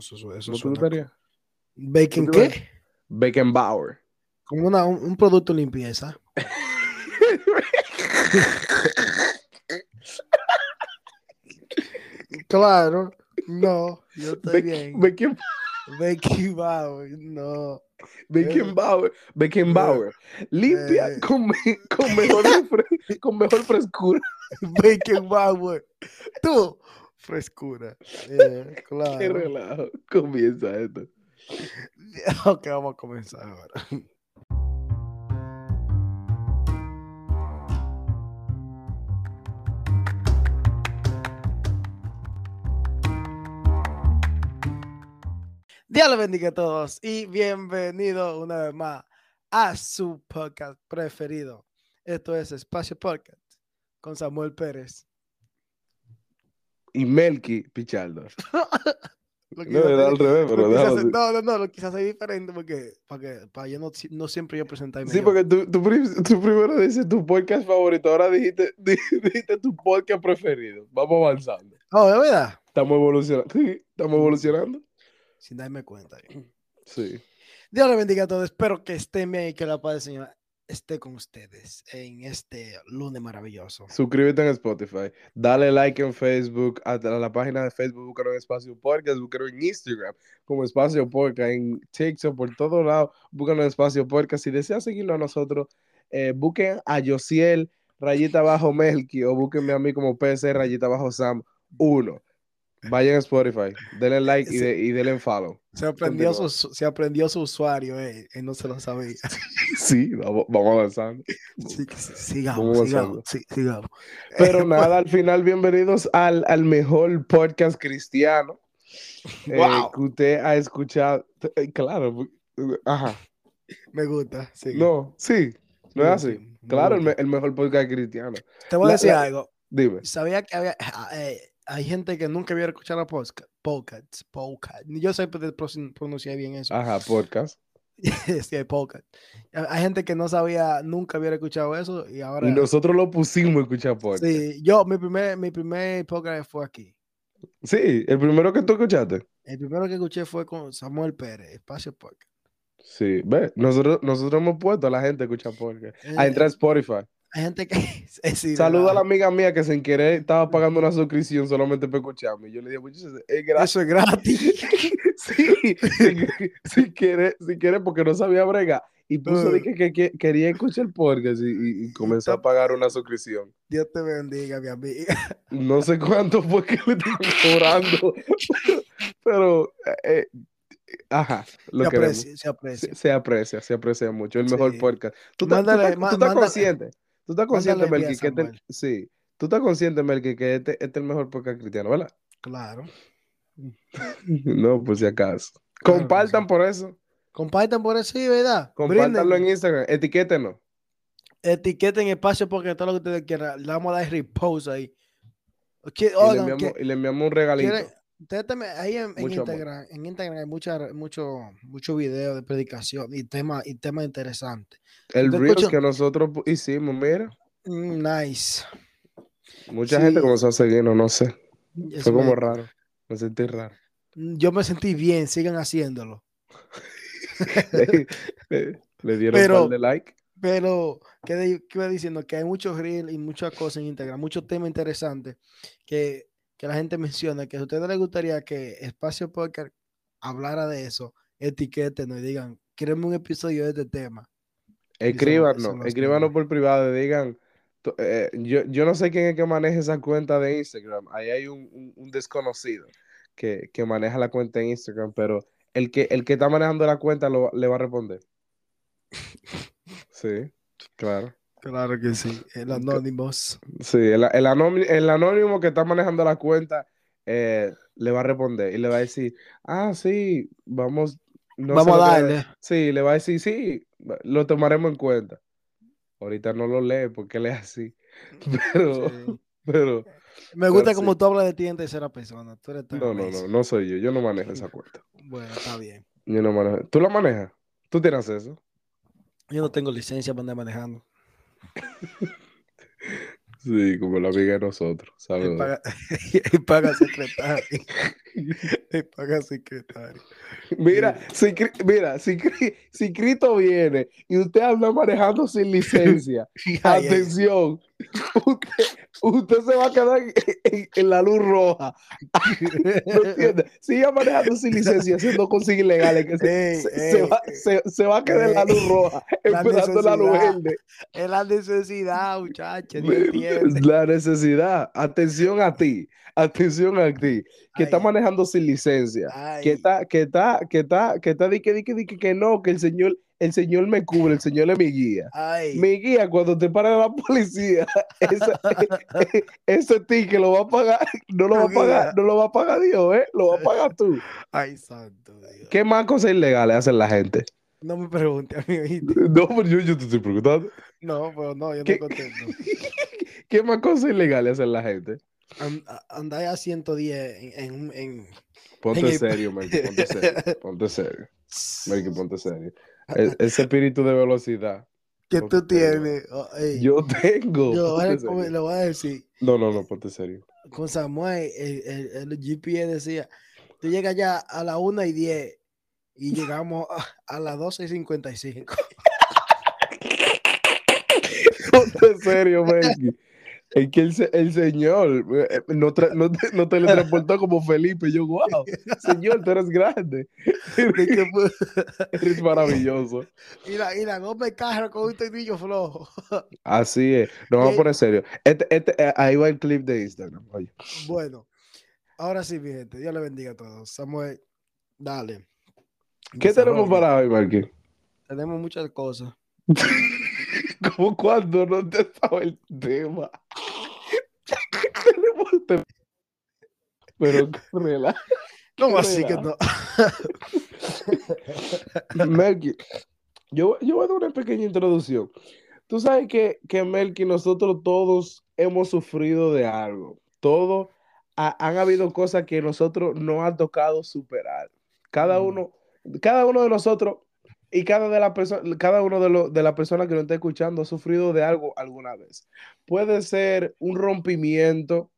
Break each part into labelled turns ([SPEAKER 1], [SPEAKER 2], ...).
[SPEAKER 1] eso, eso, eso
[SPEAKER 2] ¿No te
[SPEAKER 1] suena-
[SPEAKER 2] gustaría?
[SPEAKER 1] ¿Bacon
[SPEAKER 2] ¿Tú te
[SPEAKER 1] qué?
[SPEAKER 2] Beckenbauer.
[SPEAKER 1] Como una- un, un producto de limpieza. Claro, no, yo estoy bien.
[SPEAKER 2] Becken-
[SPEAKER 1] Becky Bauer, no.
[SPEAKER 2] Beckenbauer. Beckenbauer. Limpia
[SPEAKER 1] Eh.
[SPEAKER 2] con, me- con mejor, con mejor frescura.
[SPEAKER 1] Becky Bauer. Tú, frescura. Eh,
[SPEAKER 2] Qué
[SPEAKER 1] claro.
[SPEAKER 2] relajo. Comienza esto.
[SPEAKER 1] Ok, vamos a comenzar ahora. Dios les bendiga a todos y bienvenido una vez más a su podcast preferido. Esto es Espacio Podcast con Samuel Pérez.
[SPEAKER 2] Y Melky Pichardo. No, era al revés, pero
[SPEAKER 1] hacer- no, no, no, lo quise hacer diferente porque para que para yo no, no siempre yo presentarme.
[SPEAKER 2] Sí,
[SPEAKER 1] yo.
[SPEAKER 2] porque tú, tú, prim- tú primero dices tu podcast favorito, ahora dijiste, di- dijiste tu podcast preferido. Vamos avanzando.
[SPEAKER 1] Oh, ¿de verdad?
[SPEAKER 2] Estamos evolucionando. Sí, estamos evolucionando.
[SPEAKER 1] Sin darme cuenta.
[SPEAKER 2] Sí.
[SPEAKER 1] Dios les bendiga a todos. Espero que estén bien y que la paz del Señor esté con ustedes en este lunes maravilloso.
[SPEAKER 2] Suscríbete en Spotify. Dale like en Facebook. A la, página de Facebook, búscalo en Espacio Podcast. Búscalo en Instagram como Espacio Podcast. En TikTok, por todos lados. Búscalo en Espacio Podcast. Si deseas seguirnos a nosotros, eh, busquen a Josiel, rayita abajo Melky, o búsquenme a mí como PC, rayita abajo Sam 1. Vayan a Spotify, denle like y, de- y denle follow.
[SPEAKER 1] Se aprendió, su, se aprendió su usuario, eh, él no se lo sabía.
[SPEAKER 2] Sí, vamos, vamos avanzando.
[SPEAKER 1] Sí, sigamos,
[SPEAKER 2] Vamos
[SPEAKER 1] sigamos, sí, sigamos.
[SPEAKER 2] Pero
[SPEAKER 1] Eh,
[SPEAKER 2] nada, al final, bienvenidos al, al mejor podcast cristiano eh,
[SPEAKER 1] Wow.
[SPEAKER 2] que usted ha escuchado. Eh, Claro, ajá.
[SPEAKER 1] Me gusta. sí.
[SPEAKER 2] No, sí, no es
[SPEAKER 1] Sí,
[SPEAKER 2] así. Claro, el, el mejor podcast cristiano.
[SPEAKER 1] Te voy a decir
[SPEAKER 2] la-
[SPEAKER 1] algo.
[SPEAKER 2] Dime.
[SPEAKER 1] Sabía que había, ah, eh, hay gente que nunca había escuchado podcast, podcast, podcast. Yo sé pro- pro- pronunciar bien eso.
[SPEAKER 2] Ajá, podcast.
[SPEAKER 1] sí, hay podcast. Hay gente que no sabía, nunca había escuchado eso y ahora.
[SPEAKER 2] Y nosotros lo pusimos a escuchar podcast. Sí.
[SPEAKER 1] Sí, yo, mi primer, mi primer podcast fue aquí.
[SPEAKER 2] el primero que tú escuchaste.
[SPEAKER 1] El primero que escuché fue con Samuel Pérez, Espacio Podcast.
[SPEAKER 2] Sí, ve, nosotros, nosotros hemos puesto a la gente a escuchar podcast. A
[SPEAKER 1] Eh,
[SPEAKER 2] entrar a Spotify.
[SPEAKER 1] Hay gente que.
[SPEAKER 2] Saluda a la amiga mía que sin querer estaba pagando una suscripción solamente para escucharme. Y yo le dije, es gratis.
[SPEAKER 1] Eso es gratis.
[SPEAKER 2] Sí, si, si quiere, si quiere, porque no sabía bregar. Y puso de que, que- que quería escuchar el podcast y, comenzó a pagar una suscripción.
[SPEAKER 1] Dios te bendiga, mi amiga.
[SPEAKER 2] No sé cuánto fue que le estaban cobrando, pero, eh, eh, ajá, lo
[SPEAKER 1] Se aprecia, se aprecia.
[SPEAKER 2] Se, se aprecia, se aprecia mucho. El mejor
[SPEAKER 1] Sí.
[SPEAKER 2] podcast. ¿Tú,
[SPEAKER 1] Mándale,
[SPEAKER 2] tú estás consciente? ¿Tú estás consciente, Melqui, que este, sí, tú estás consciente, Melqui, que este, este es el mejor podcast cristiano, ¿verdad?
[SPEAKER 1] Claro.
[SPEAKER 2] No, por si acaso.
[SPEAKER 1] Claro
[SPEAKER 2] Compartan
[SPEAKER 1] sí.
[SPEAKER 2] por eso.
[SPEAKER 1] Compartan por eso, sí, ¿verdad?
[SPEAKER 2] Compártanlo en
[SPEAKER 1] Brinden,
[SPEAKER 2] Instagram. Etiquétenos.
[SPEAKER 1] etiqueten espacio porque todo lo que ustedes quieran. Le vamos a dar repost ahí. Que-
[SPEAKER 2] Y le, enviamos,
[SPEAKER 1] que
[SPEAKER 2] y le enviamos un regalito.
[SPEAKER 1] quieren- ustedes también, ahí en, en
[SPEAKER 2] Mucho amor.
[SPEAKER 1] Instagram, en Instagram hay mucha, mucho, mucho video de predicación y temas y temas interesantes.
[SPEAKER 2] El
[SPEAKER 1] ¿Te
[SPEAKER 2] Reels
[SPEAKER 1] escucho?
[SPEAKER 2] que nosotros hicimos, mira.
[SPEAKER 1] Mm, nice.
[SPEAKER 2] Mucha
[SPEAKER 1] Sí.
[SPEAKER 2] gente comenzó a seguirnos, no sé. Fue como raro. Me sentí raro.
[SPEAKER 1] Yo me sentí bien, sigan haciéndolo.
[SPEAKER 2] le, le- le dieron
[SPEAKER 1] Pero-
[SPEAKER 2] un par de like.
[SPEAKER 1] Pero, ¿qué, de- qué iba diciendo? Que hay muchos reels y muchas cosas en Instagram, muchos temas interesantes que, que la gente menciona, que a ustedes les gustaría que Espacio Podcast hablara de eso, etiquétenos y digan, queremos un episodio de este tema.
[SPEAKER 2] Escríbanos, escríbanos por privado y digan. eh, yo, yo no sé quién es que maneja esa cuenta de Instagram. Ahí hay un, un- un desconocido que, que maneja la cuenta en Instagram, pero el que, el que está manejando la cuenta lo- le va a responder. Sí, claro.
[SPEAKER 1] Claro que sí, el Anonymous.
[SPEAKER 2] Sí, el, el anónimo, el anónimo que está manejando la cuenta eh, le va a responder y le va a decir, ah, sí, vamos. no
[SPEAKER 1] Vamos a
[SPEAKER 2] que-
[SPEAKER 1] darle.
[SPEAKER 2] Sí, le va a decir, sí, lo tomaremos en cuenta. Ahorita no lo lee porque él es así. Pero,
[SPEAKER 1] Sí.
[SPEAKER 2] pero,
[SPEAKER 1] Me gusta
[SPEAKER 2] Pero
[SPEAKER 1] como
[SPEAKER 2] sí.
[SPEAKER 1] tú hablas de ti en tercera persona. Tú eres tan
[SPEAKER 2] no, no, no, no soy yo. Yo no manejo esa cuenta.
[SPEAKER 1] Bueno, está bien.
[SPEAKER 2] Yo no manejo. ¿Tú la manejas? ¿Tú tienes eso?
[SPEAKER 1] Yo no tengo licencia para andar manejando.
[SPEAKER 2] Sí, como la amiga de nosotros.
[SPEAKER 1] Y
[SPEAKER 2] Saludos.
[SPEAKER 1] paga, y paga secretario. Paga secretario.
[SPEAKER 2] Mira, si, Cri- mira, si, si Cristo viene y usted anda manejando sin licencia, atención, usted, usted se va a quedar en, en- en la luz roja. ¿No entiende? Siga manejando sin licencia, haciendo cosas ilegales, que se,
[SPEAKER 1] Ey,
[SPEAKER 2] se- se va, se- se va a quedar en la luz roja, empezando la luz verde.
[SPEAKER 1] Es la necesidad, muchachos.
[SPEAKER 2] La necesidad. Atención a ti. Atención a ti. Que está
[SPEAKER 1] Ay.
[SPEAKER 2] Manejando sin licencia. Que está, que está, que está, que está, di que, di que, di que, que no, que el Señor, el Señor me cubre, el Señor es mi guía.
[SPEAKER 1] Ay.
[SPEAKER 2] Mi guía, cuando te para la policía, ese, ese ticket lo va a pagar, no lo va a pagar, no lo va a pagar Dios, ¿eh? Lo va a pagar tú.
[SPEAKER 1] Ay, santo Dios.
[SPEAKER 2] ¿Qué más cosas ilegales hacen la gente?
[SPEAKER 1] No me pregunte a mí, ¿oíste?
[SPEAKER 2] No, pero yo, yo te estoy preguntando.
[SPEAKER 1] No, pero no, yo no contesto.
[SPEAKER 2] ¿Qué más cosas ilegales hacen la gente?
[SPEAKER 1] An- a- Andar a 110 en, en, en-
[SPEAKER 2] Ponte
[SPEAKER 1] En
[SPEAKER 2] serio, Mikey, ponte serio, ponte serio. Mikey, ponte serio. E- ese espíritu de velocidad.
[SPEAKER 1] que tú tienes. oh,
[SPEAKER 2] Yo tengo.
[SPEAKER 1] yo ahora le voy a decir,
[SPEAKER 2] No, no, no, ponte serio.
[SPEAKER 1] con Samuel, el, el, el GPS decía, tú llegas ya a las 1 y 10 y llegamos a, a las 12 y 55.
[SPEAKER 2] Ponte serio, Mikey. Es que el, se- el señor eh, no, tra- no, te, no teletransportó como Felipe. Yo, wow, señor, tú eres grande. Eres maravilloso.
[SPEAKER 1] y, la, y la de carro con un tornillo flojo.
[SPEAKER 2] Así es. Nos vamos a poner serio. Este, este, eh, ahí va el clip de Instagram. Oye.
[SPEAKER 1] Bueno, ahora sí, mi gente, Dios le bendiga a todos. Samuel, dale.
[SPEAKER 2] ¿Qué tenemos para hoy, Mikey?
[SPEAKER 1] Tenemos muchas cosas.
[SPEAKER 2] Como cuando no te estaba el tema. Pero relaja.
[SPEAKER 1] No, así que no.
[SPEAKER 2] Melky, yo, yo voy a dar una pequeña introducción. Tú sabes que, que Melky, nosotros todos hemos sufrido de algo. Todos ha- han habido cosas que nosotros no han tocado superar. Cada
[SPEAKER 1] Mm.
[SPEAKER 2] uno, cada uno de nosotros y cada, de la cada uno de, los de las personas que nos está escuchando ha sufrido de algo alguna vez. Puede ser un rompimiento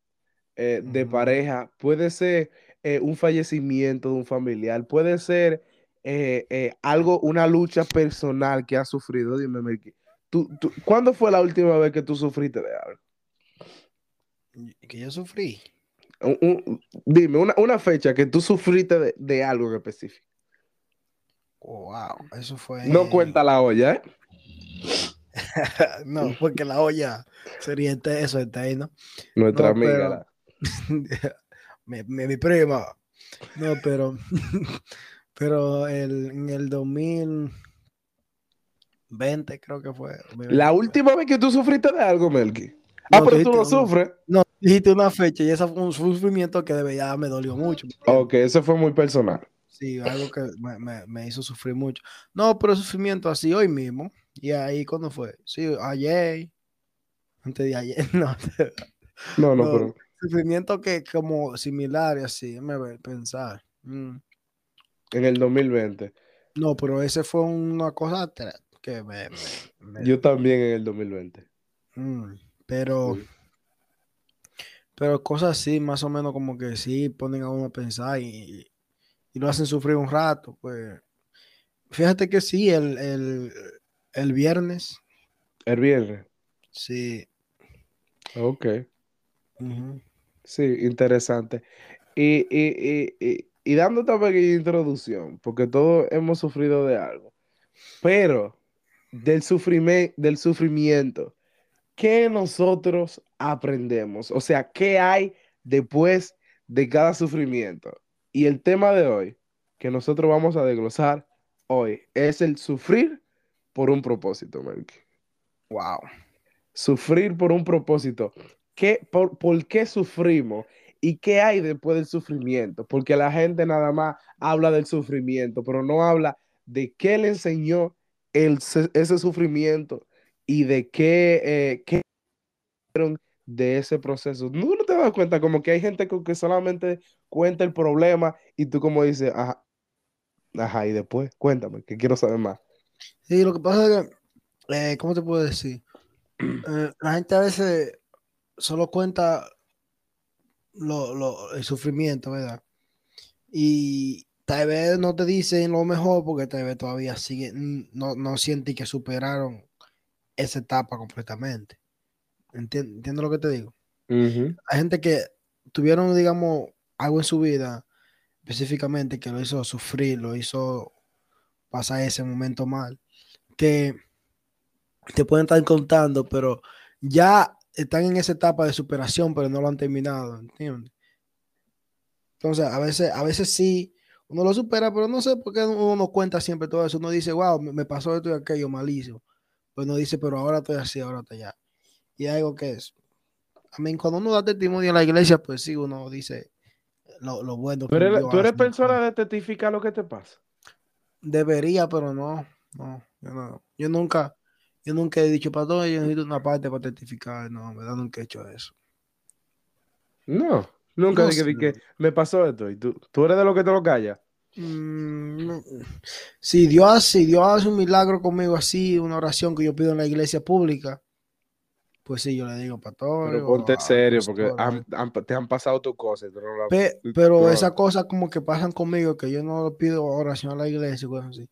[SPEAKER 2] eh, de pareja, puede ser eh, un fallecimiento de un familiar, puede ser eh, algo, una lucha personal que has sufrido. Dime, Melky, ¿tú, tú, ¿cuándo fue la última vez que tú sufriste de algo?
[SPEAKER 1] Que yo sufrí.
[SPEAKER 2] Un- un- dime, una, una fecha que tú sufriste de, de algo en específico.
[SPEAKER 1] Wow, eso fue.
[SPEAKER 2] No cuenta la olla, ¿eh?
[SPEAKER 1] no, porque la olla sería ete- eso eterno.
[SPEAKER 2] Nuestra
[SPEAKER 1] No,
[SPEAKER 2] amiga.
[SPEAKER 1] pero- mi, mi, mi prima. No, pero. pero el, en el 2020, creo que fue.
[SPEAKER 2] La última vez que tú sufriste de algo, Melky. Ah,
[SPEAKER 1] No,
[SPEAKER 2] pero
[SPEAKER 1] tú
[SPEAKER 2] no sufres.
[SPEAKER 1] No, dijiste una fecha y ese fue un sufrimiento que de verdad me dolió mucho.
[SPEAKER 2] Ok, eso fue muy personal.
[SPEAKER 1] Sí, algo que me, me- me hizo sufrir mucho. No, pero sufrimiento así hoy mismo. Y ahí, ¿cuándo fue? Sí, ayer. Antes de ayer, no.
[SPEAKER 2] No, no,
[SPEAKER 1] No.
[SPEAKER 2] pero.
[SPEAKER 1] Sufrimiento que como similar y así, me pensar. Mm.
[SPEAKER 2] En el 2020.
[SPEAKER 1] No, pero ese fue una cosa que me... me- me-
[SPEAKER 2] Yo también en el 2020.
[SPEAKER 1] Mm, pero...
[SPEAKER 2] Sí.
[SPEAKER 1] Pero cosas así, más o menos como que sí ponen a uno a pensar y, y lo hacen sufrir un rato, pues. Fíjate que sí, el, el, el viernes,
[SPEAKER 2] El viernes.
[SPEAKER 1] sí.
[SPEAKER 2] Ok. Sí, interesante. Y, y, y, y, dando esta pequeña introducción, porque todos hemos sufrido de algo, pero del sufrimiento, del sufrimiento, ¿qué nosotros aprendemos? O sea, ¿qué hay después de cada sufrimiento? Y el tema de hoy, que nosotros vamos a desglosar hoy, es el sufrir por un propósito, Melky.
[SPEAKER 1] Wow.
[SPEAKER 2] Sufrir por un propósito. ¿Qué, por, por qué sufrimos? ¿Y qué hay después del sufrimiento? Porque la gente nada más habla del sufrimiento, pero no habla de qué le enseñó el, se- ese sufrimiento y de qué, eh, qué de ese proceso. ¿No no te das cuenta como que hay gente que, que solamente cuenta el problema y tú como dices, ajá, ajá, y después cuéntame, que quiero saber más.
[SPEAKER 1] Sí, lo que pasa es que, eh, ¿cómo te puedo decir? Eh, la gente a veces solo cuenta lo, lo- el sufrimiento, ¿verdad? y tal vez no te dicen lo mejor porque tal vez todavía sigue, no, no sienten que superaron esa etapa completamente. ¿Entiendes lo que te digo? Hay gente que tuvieron, digamos, algo en su vida específicamente que lo hizo sufrir, lo hizo pasar ese momento mal, que te pueden estar contando, pero ya están en esa etapa de superación, pero no lo han terminado, ¿entiendes? Entonces, a veces, a veces sí, uno lo supera, pero no sé por qué uno no cuenta siempre todo eso. Uno dice, wow, me, pasó esto y aquello malísimo. Pues uno dice, pero ahora estoy así, ahora estoy allá. Y algo que es. A mí, cuando uno da testimonio en la iglesia, pues sí, uno dice lo, lo bueno.
[SPEAKER 2] ¿Tú eres, ¿tú eres persona de testificar lo que te pasa?
[SPEAKER 1] Debería, pero no. No, yo no. Yo nunca, yo nunca he dicho, para todo, yo necesito una parte para testificar. No, verdad, nunca he hecho eso.
[SPEAKER 2] No, nunca dije que me pasó esto. ¿Y tú, tú eres de lo que te lo callas?
[SPEAKER 1] Mm, si Dios, si Dios hace un milagro conmigo así, una oración que yo pido en la iglesia pública, pues sí, yo le digo pastor.
[SPEAKER 2] Pero ponte serio, porque te han pasado tus cosas.
[SPEAKER 1] pero esas cosas como que pasan conmigo, que yo no pido oración a la iglesia y cosas así.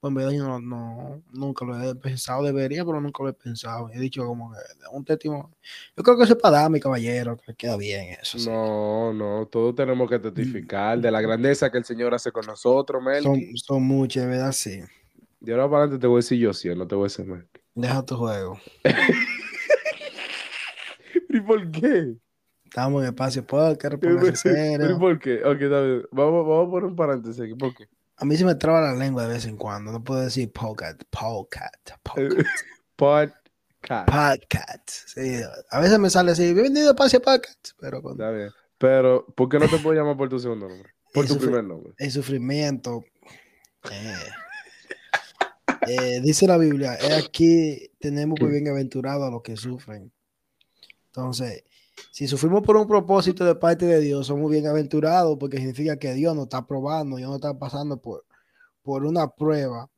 [SPEAKER 1] Pues en verdad yo no, nunca lo he pensado, debería, pero nunca lo he pensado. He dicho como que un testimonio. Yo creo que eso es para dar, mi caballero, que queda bien eso.
[SPEAKER 2] No, no, todos tenemos que testificar de la grandeza que el Señor hace con nosotros, Mel.
[SPEAKER 1] Son, son muchas, ¿verdad? Sí.
[SPEAKER 2] De ahora para adelante te voy a decir yo sí, no te voy a decir Mel.
[SPEAKER 1] Deja tu juego.
[SPEAKER 2] ¿Y por qué?
[SPEAKER 1] Estamos en espacio podcast,
[SPEAKER 2] ¿Y por qué? Ok, David, vamos, vamos a poner un paréntesis aquí. ¿Por qué?
[SPEAKER 1] A mí se me traba la lengua de vez en cuando. No puedo decir podcast, podcast, podcast.
[SPEAKER 2] podcast.
[SPEAKER 1] Podcast. Sí, a veces me sale así, bienvenido a Espacio Podcast. Pero cuando...
[SPEAKER 2] Está bien. Pero, ¿por qué no te puedo llamar por tu segundo nombre? Por tu primer nombre.
[SPEAKER 1] El sufrimiento. Eh. Eh, dice la Biblia, es aquí tenemos muy bienaventurado a los que sufren. Entonces, si sufrimos por un propósito de parte de Dios, somos bienaventurados porque significa que Dios nos está probando, Dios nos está pasando por, por una prueba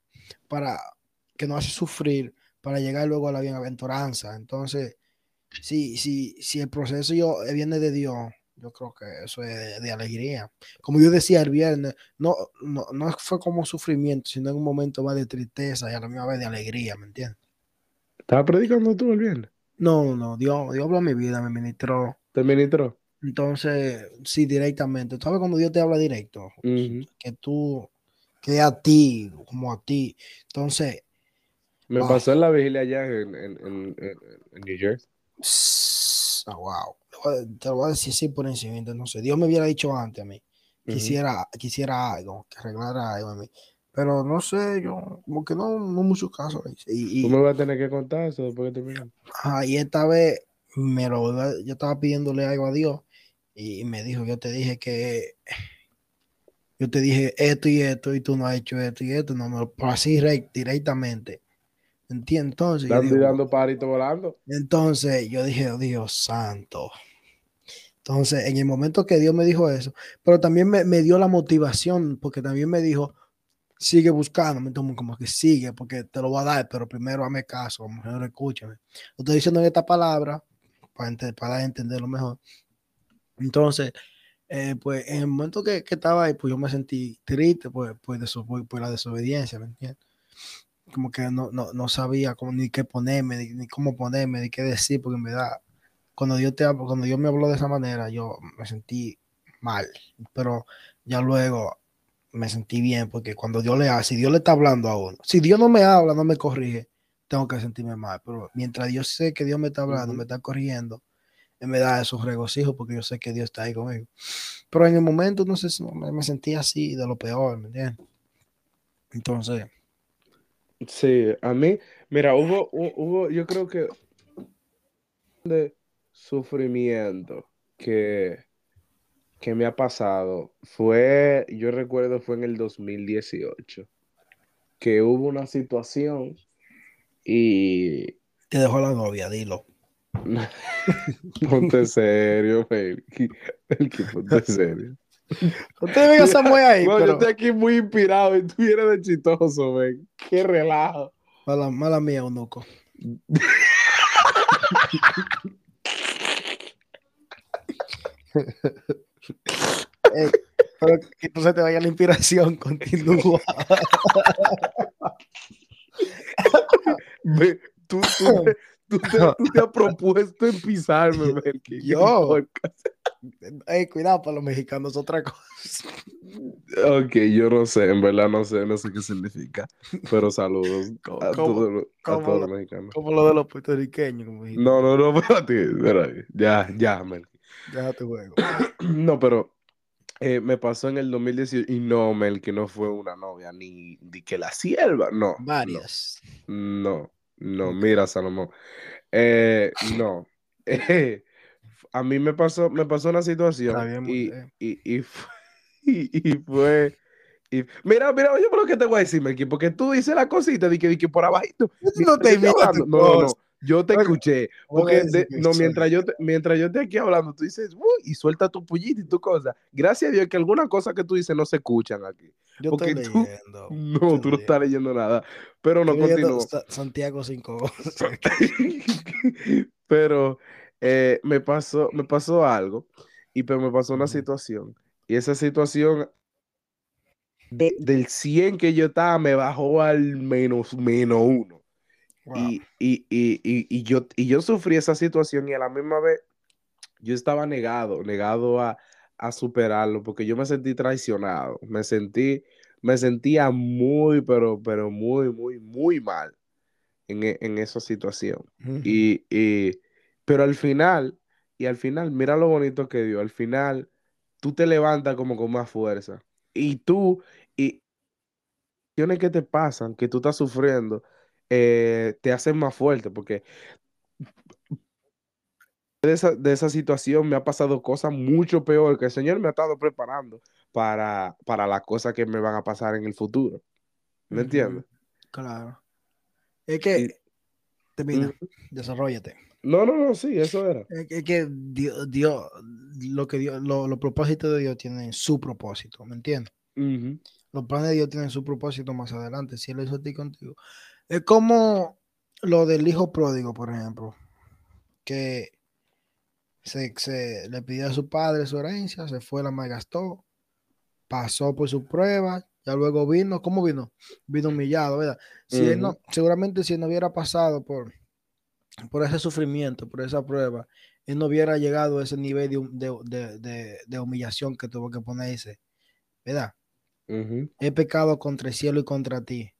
[SPEAKER 1] para que nos hace sufrir para llegar luego a la bienaventuranza. Entonces, si, si, si el proceso yo, viene de Dios, yo creo que eso es de, alegría. Como yo decía el viernes, no, no, no fue como sufrimiento, sino en un momento más de tristeza y a la misma vez de alegría, ¿me entiendes?
[SPEAKER 2] ¿Estabas predicando tú el viernes?
[SPEAKER 1] No, no, Dios, Dios habló a mi vida, me ministró.
[SPEAKER 2] ¿Te ministró?
[SPEAKER 1] Entonces, sí, directamente. ¿Sabes cuando Dios te habla directo? Que tú, que a ti, como a ti. Entonces.
[SPEAKER 2] Me pasó en la vigilia allá en, en, en, en New Jersey.
[SPEAKER 1] Oh, wow. Te lo voy a decir así por encima. No sé. Dios me hubiera dicho antes a mí. Quisiera, quisiera algo, que arreglara algo a mí. Pero no sé, yo, como que no, no mucho caso. Y,
[SPEAKER 2] Tú me vas a tener que contar eso después que termine.
[SPEAKER 1] Ah, y esta vez me lo, yo estaba pidiéndole algo a Dios y me dijo, yo te dije que yo te dije esto y esto y tú no has hecho esto y esto, no me lo así directamente. ¿Entiendes? Entonces,
[SPEAKER 2] dando dando parito volando.
[SPEAKER 1] Entonces yo dije, oh, Dios santo. Entonces, en el momento que Dios me dijo eso, pero también me, me dio la motivación, porque también me dijo, sigue buscando, me tomo como que sigue, porque te lo voy a dar, pero primero hazme caso, mejor escúchame. Lo estoy diciendo en esta palabra para, para entenderlo mejor. Entonces, eh, pues en el momento que, que, estaba ahí, pues yo me sentí triste pues, pues, de eso, pues, por la desobediencia, ¿me entiendes? Como que no, no, no sabía cómo, ni qué ponerme, ni, cómo ponerme, ni qué decir, porque en verdad, cuando Dios, te, cuando Dios me habló de esa manera, yo me sentí mal, pero ya luego me sentí bien, porque cuando Dios le habla, si Dios le está hablando a uno, si Dios no me habla, no me corrige, tengo que sentirme mal, pero mientras yo sé que Dios me está hablando, me está corrigiendo, me da esos regocijos porque yo sé que Dios está ahí conmigo. Pero en el momento, no sé, me, me sentí así de lo peor, ¿me entiendes? Entonces.
[SPEAKER 2] Sí, a mí, mira, hubo, hubo, yo creo que de sufrimiento que que me ha pasado fue, yo recuerdo fue en el 2018, que hubo una situación y...
[SPEAKER 1] Te dejó la novia, dilo.
[SPEAKER 2] ponte serio, baby. ponte serio.
[SPEAKER 1] Usted venga Samuel ahí.
[SPEAKER 2] Bueno, yo estoy aquí muy inspirado y tú vienes de chistoso, ven. Qué relajo.
[SPEAKER 1] Mala, mala mía, Onuco. Pero que no se te vaya la inspiración, continúa.
[SPEAKER 2] Ve, tú, tú, te, tú te- tú te has propuesto en pisarme, el
[SPEAKER 1] Yo. Ey, cuidado, para los mexicanos otra cosa.
[SPEAKER 2] Ok, yo no sé, en verdad no sé, no sé qué significa, pero saludos
[SPEAKER 1] ¿Cómo-
[SPEAKER 2] a todos
[SPEAKER 1] lo-
[SPEAKER 2] los mexicanos.
[SPEAKER 1] Como lo de los puertorriqueños.
[SPEAKER 2] No, no, no, espérate, espérate, ya, ya, Melqui.
[SPEAKER 1] Deja tu juego.
[SPEAKER 2] No, pero eh, me pasó en el 2018 y no, Melqui, no fue una novia, ni, ni que la sierva, no, no,
[SPEAKER 1] Varias.
[SPEAKER 2] no, no, mira, Salomón, eh, no, eh, a mí me pasó, me pasó una situación y, y, y, fu- y, y fue, y- mira, mira, oye, pero lo que te voy a decir, Melqui, porque tú dices la cosita de que, de que por abajito,
[SPEAKER 1] No te
[SPEAKER 2] hablando,
[SPEAKER 1] tu
[SPEAKER 2] no, no. Yo te escuché, porque de- no, mientras yo, te- mientras yo esté aquí hablando, tú dices, uy, y suelta tu pullita y tu cosa. Gracias a Dios que algunas cosas que tú dices no se escuchan aquí.
[SPEAKER 1] Yo
[SPEAKER 2] porque
[SPEAKER 1] estoy
[SPEAKER 2] tú-
[SPEAKER 1] leyendo.
[SPEAKER 2] No,
[SPEAKER 1] estoy
[SPEAKER 2] tú no estás leyendo nada. Pero no continúo.
[SPEAKER 1] Sa- Santiago 5.
[SPEAKER 2] Pero eh, me pasó, me pasó algo y pero me pasó una situación. Y esa situación de- del 100 que yo estaba me bajó al menos, menos uno. Y, y, y, y, y yo, y yo sufrí esa situación y a la misma vez yo estaba negado, negado a, a superarlo porque yo me sentí traicionado, me sentí, me sentía muy, pero, pero muy, muy, muy mal en, e- en esa situación. Y, y- pero al final, y al final, mira lo bonito que dio, al final tú te levantas como con más fuerza. Y tú, y que te pasan, que tú estás sufriendo, eh, te hacen más fuerte, porque de esa, de esa situación me ha pasado cosas mucho peor que el Señor me ha estado preparando para, para las cosas que me van a pasar en el futuro. ¿Me entiendes?
[SPEAKER 1] Claro. Es que,
[SPEAKER 2] Y-
[SPEAKER 1] termina, desarrollate.
[SPEAKER 2] No, no, no, sí, eso era.
[SPEAKER 1] Es que, es que Dios, Dios- lo que Dios, lo- los propósitos de Dios tienen su propósito, ¿me entiendes? Los planes de Dios tienen su propósito más adelante, si Él hizo a ti contigo. Es como lo del hijo pródigo, por ejemplo, que se, se le pidió a su padre su herencia, se fue, la malgastó, pasó por su prueba, ya luego vino, ¿cómo vino? Vino humillado, ¿verdad? Si él no, seguramente si él no hubiera pasado por, por ese sufrimiento, por esa prueba, él no hubiera llegado a ese nivel de, de- de- humillación que tuvo que ponerse, ¿verdad? He pecado contra el cielo y contra ti.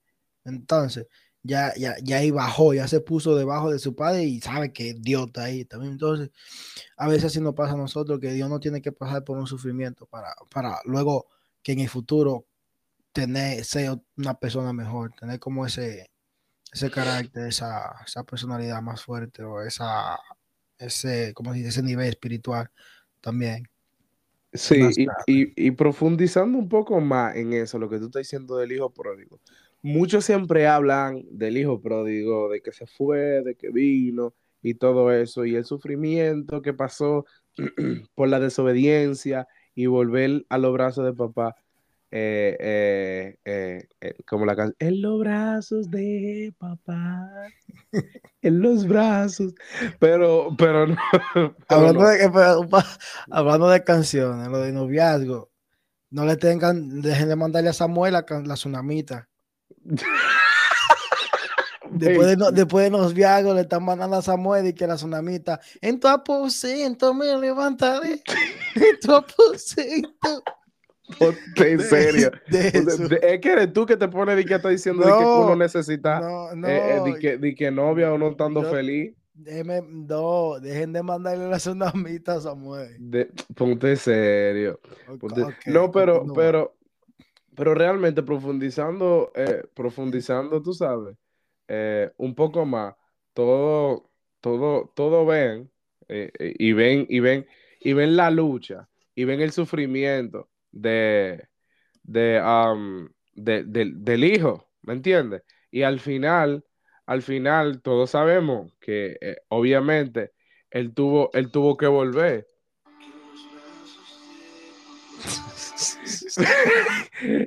[SPEAKER 1] Entonces, ya, ya, ya ahí bajó, ya se puso debajo de su padre y sabe que Dios está ahí también. Entonces, a veces así nos pasa a nosotros que Dios no tiene que pasar por un sufrimiento para, para luego que en el futuro tener, ser una persona mejor, tener como ese, ese carácter, esa, esa personalidad más fuerte o esa, ese, ¿cómo se dice? Ese nivel espiritual también.
[SPEAKER 2] Sí, y, y- y profundizando un poco más en eso, lo que tú estás diciendo del hijo pródigo. Muchos siempre hablan del hijo pródigo, de que se fue, de que vino y todo eso, y el sufrimiento que pasó por la desobediencia y volver a los brazos de papá, eh, eh, eh, eh, como la canción, en los brazos de papá, en los brazos, pero, pero no. pero
[SPEAKER 1] Hablando,
[SPEAKER 2] no.
[SPEAKER 1] de, hablando de canciones, lo de noviazgo, no le tengan, dejen de mandarle a Samuel la, la tsunamita. Después de, no- después de noviazgo le están mandando a Samuel y que la tsunamita, en tu aposento me levantaré, en tu aposento.
[SPEAKER 2] Ponte en serio.
[SPEAKER 1] de
[SPEAKER 2] O sea,
[SPEAKER 1] eso.
[SPEAKER 2] de- es que eres tú que te pones de que está diciendo de que
[SPEAKER 1] No,
[SPEAKER 2] uno necesita
[SPEAKER 1] No, no,
[SPEAKER 2] eh, eh, de, que, de que novia o no estando
[SPEAKER 1] yo-
[SPEAKER 2] feliz.
[SPEAKER 1] déjeme- no, dejen de mandarle la tsunamita a Samuel.
[SPEAKER 2] Ponte en serio. No, pero, pero, pero realmente profundizando, eh, profundizando, tú sabes, eh, un poco más, todo, todo, todo ven, eh, y ven, y ven, y ven la lucha, y ven el sufrimiento de, de, am, de- del- hijo, ¿me entiendes? Y al final, al final, todos sabemos que obviamente él tuvo, él tuvo que volver.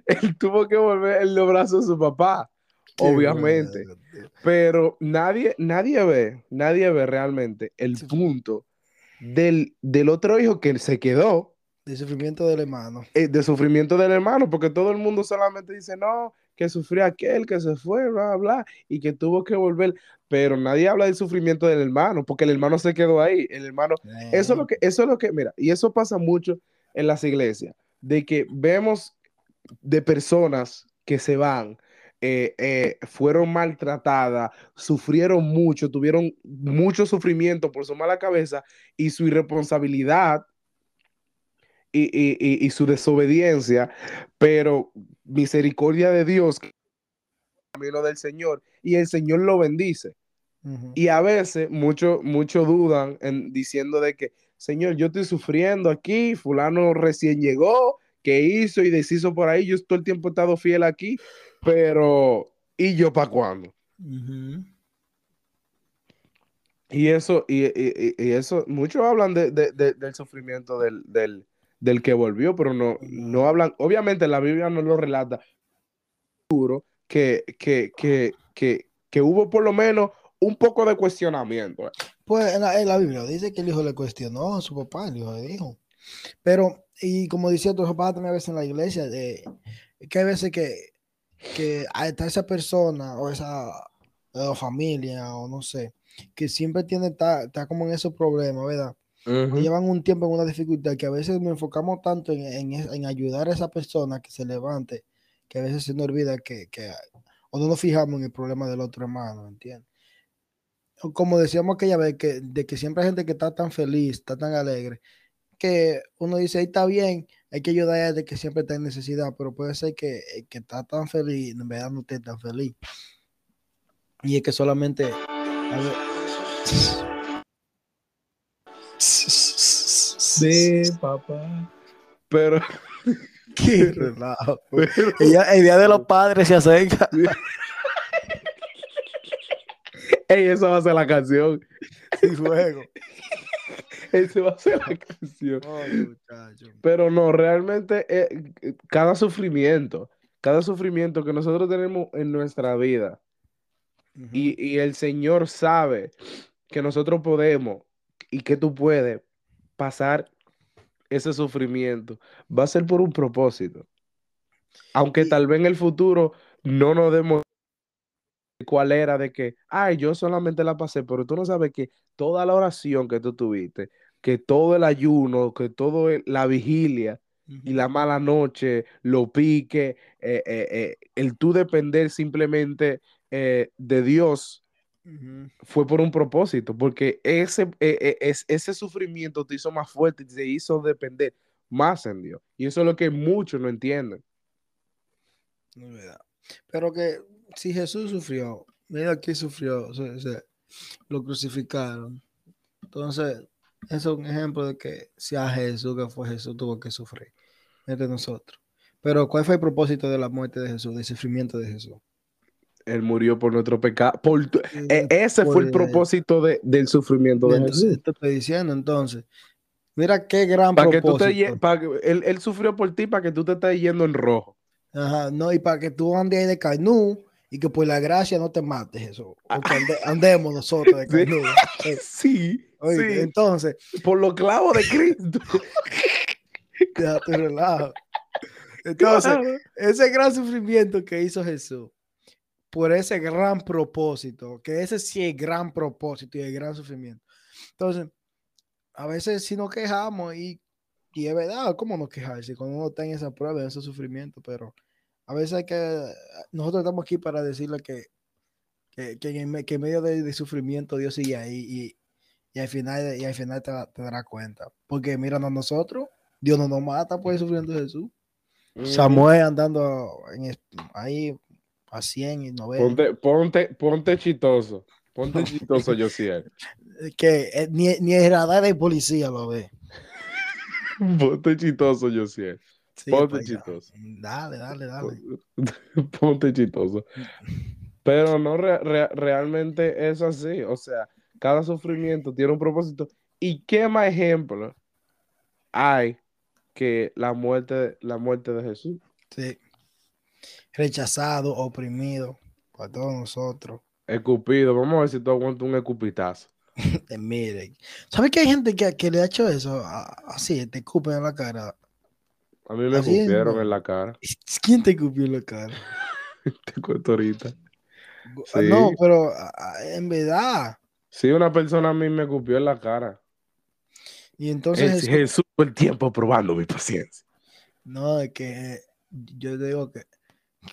[SPEAKER 2] Él tuvo que volver en los brazos de su papá,
[SPEAKER 1] Qué
[SPEAKER 2] obviamente. Pero nadie, nadie ve, nadie ve realmente el
[SPEAKER 1] Sí.
[SPEAKER 2] punto del, del otro hijo que se quedó,
[SPEAKER 1] De sufrimiento del hermano.
[SPEAKER 2] eh, de sufrimiento del hermano, porque todo el mundo solamente dice, no, que sufrió aquel, que se fue, bla, bla, y que tuvo que volver, pero nadie habla del sufrimiento del hermano, porque el hermano se quedó ahí, el hermano, eso es lo que, eso es lo que, mira, y eso pasa mucho en las iglesias, de que vemos de personas que se van, eh, eh, fueron maltratadas, sufrieron mucho, tuvieron mucho sufrimiento por su mala cabeza y su irresponsabilidad y, y- y- y su desobediencia, pero misericordia de Dios, camino del Señor, y el Señor lo bendice. Y a veces muchos mucho dudan en diciendo de que, Señor, yo estoy sufriendo aquí, fulano recién llegó, que hizo y deshizo por ahí, yo todo el tiempo he estado fiel aquí, pero ¿y yo para cuándo? Y eso, y, y- y- y eso, muchos hablan de, de- de- del sufrimiento del, del, del que volvió, pero no, no hablan, obviamente la Biblia no lo relata, seguro que, que, que, que, que hubo por lo menos un poco de cuestionamiento.
[SPEAKER 1] Pues en la, en la Biblia dice que el hijo le cuestionó a su papá, el hijo le dijo. Pero, y como decía tu papá también a veces en la iglesia, de, que hay veces que, que está esa persona o esa o familia o no sé, que siempre tiene, está, está como en esos problemas, ¿verdad? Que llevan un tiempo en una dificultad que a veces nos enfocamos tanto en, en en ayudar a esa persona que se levante, que a veces se nos olvida que, que o no nos fijamos en el problema del otro hermano, ¿entiendes? Como decíamos aquella vez, que, de que siempre hay gente que está tan feliz, está tan alegre, que uno dice, ahí está bien, hay que ayudar a este que siempre está en necesidad, pero puede ser que el que está tan feliz, en verdad no esté tan feliz. Y es que solamente... a ver-
[SPEAKER 2] De papá. Pero,
[SPEAKER 1] Qué relajo. el día de los padres se acerca.
[SPEAKER 2] Ey, esa va a ser la canción.
[SPEAKER 1] Sin fuego.
[SPEAKER 2] Esa va a ser la canción.
[SPEAKER 1] Muchacho.
[SPEAKER 2] Pero no, realmente eh, cada sufrimiento, cada sufrimiento que nosotros tenemos en nuestra vida y, y el Señor sabe que nosotros podemos y que tú puedes pasar ese sufrimiento, va a ser por un propósito. Aunque
[SPEAKER 1] Y-
[SPEAKER 2] tal vez en el futuro no nos demos cuál era de que, ay, yo solamente la pasé, pero tú no sabes que toda la oración que tú tuviste, que todo el ayuno, que todo el- la vigilia, y la mala noche, lo pique, eh, eh, eh, el tú depender simplemente de Dios fue por un propósito, porque ese, eh, es- ese sufrimiento te hizo más fuerte y te hizo depender más en Dios. Y eso es lo que muchos no entienden.
[SPEAKER 1] No es verdad. Pero que si Jesús sufrió, mira aquí sufrió, lo crucificaron. Entonces, eso es un ejemplo de que si a Jesús, que fue Jesús, tuvo que sufrir entre nosotros. Pero, ¿cuál fue el propósito de la muerte de Jesús, del sufrimiento de Jesús?
[SPEAKER 2] Él murió por nuestro pecado. Por eh, ese fue el propósito de- del sufrimiento de
[SPEAKER 1] Entonces,
[SPEAKER 2] Jesús.
[SPEAKER 1] te estoy diciendo, entonces, mira qué gran
[SPEAKER 2] Para que tú te
[SPEAKER 1] propósito.
[SPEAKER 2] para que- él, él sufrió por ti para que tú te estés yendo en rojo.
[SPEAKER 1] Ajá, no, y para que tú andes ahí de y que por la gracia no te mates eso.
[SPEAKER 2] Ah.
[SPEAKER 1] Ande- andemos nosotros de
[SPEAKER 2] Sí.
[SPEAKER 1] canú. Eh,
[SPEAKER 2] Sí,
[SPEAKER 1] oye,
[SPEAKER 2] sí,
[SPEAKER 1] Entonces,
[SPEAKER 2] por los clavos de Cristo.
[SPEAKER 1] ya te relajo. Entonces,
[SPEAKER 2] Claro.
[SPEAKER 1] ese gran sufrimiento que hizo Jesús, por ese gran propósito, que ese sí es gran propósito y el gran sufrimiento. Entonces, a veces si nos quejamos y, y es verdad, ¿cómo no quejarse cuando uno está en esa prueba, en ese sufrimiento? Pero a veces hay que, nosotros estamos aquí para decirle que, que, que en, me- que en medio de, de sufrimiento Dios sigue ahí y, y al final, y al final te, te darás cuenta. Porque miran a nosotros, Dios no nos mata por el sufrimiento de Jesús. Samuel andando en ahí a 100 y 90.
[SPEAKER 2] Ponte, ponte, ponte chistoso. Ponte chistoso, yo sí.
[SPEAKER 1] Que eh, ni, ni el radar de policía lo ve.
[SPEAKER 2] Ponte chistoso, yo sí.
[SPEAKER 1] Sí,
[SPEAKER 2] Ponte
[SPEAKER 1] allá.
[SPEAKER 2] chistoso.
[SPEAKER 1] Dale, dale, dale.
[SPEAKER 2] Ponte chistoso. Pero no, re- re- realmente es así. O sea, cada sufrimiento tiene un propósito. ¿Y qué más ejemplo hay que la muerte, la muerte de Jesús?
[SPEAKER 1] Sí. Rechazado, oprimido por todos nosotros.
[SPEAKER 2] Escupido. Vamos a ver si tú aguantas un escupitazo.
[SPEAKER 1] Miren, ¿sabes que hay gente que, que le ha hecho eso? A- Así, te escupen en la cara.
[SPEAKER 2] A mí me escupieron en la cara.
[SPEAKER 1] ¿Quién te escupió en la cara?
[SPEAKER 2] Te cuento ahorita.
[SPEAKER 1] Ah, No, pero ah, en verdad.
[SPEAKER 2] Sí, una persona a mí me escupió en la cara.
[SPEAKER 1] Y entonces,
[SPEAKER 2] Es
[SPEAKER 1] Jesús-
[SPEAKER 2] el tiempo probando mi paciencia.
[SPEAKER 1] no, es que yo digo que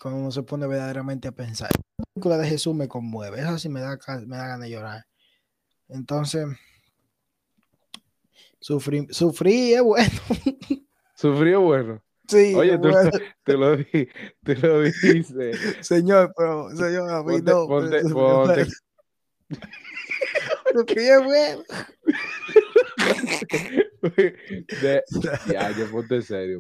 [SPEAKER 1] cuando uno se pone verdaderamente a pensar, la película de Jesús me conmueve, eso sí me da, me da ganas de llorar. Entonces, sufrí, sufrí es bueno.
[SPEAKER 2] Sufrió bueno.
[SPEAKER 1] Sí,
[SPEAKER 2] Oye,
[SPEAKER 1] es
[SPEAKER 2] tú-
[SPEAKER 1] bueno.
[SPEAKER 2] Te lo, di, te lo dice.
[SPEAKER 1] señor, pero, señor, a mí
[SPEAKER 2] Ponte,
[SPEAKER 1] no.
[SPEAKER 2] ponte,
[SPEAKER 1] pero
[SPEAKER 2] ponte.
[SPEAKER 1] es bueno.
[SPEAKER 2] De- ya, ya ponte serio.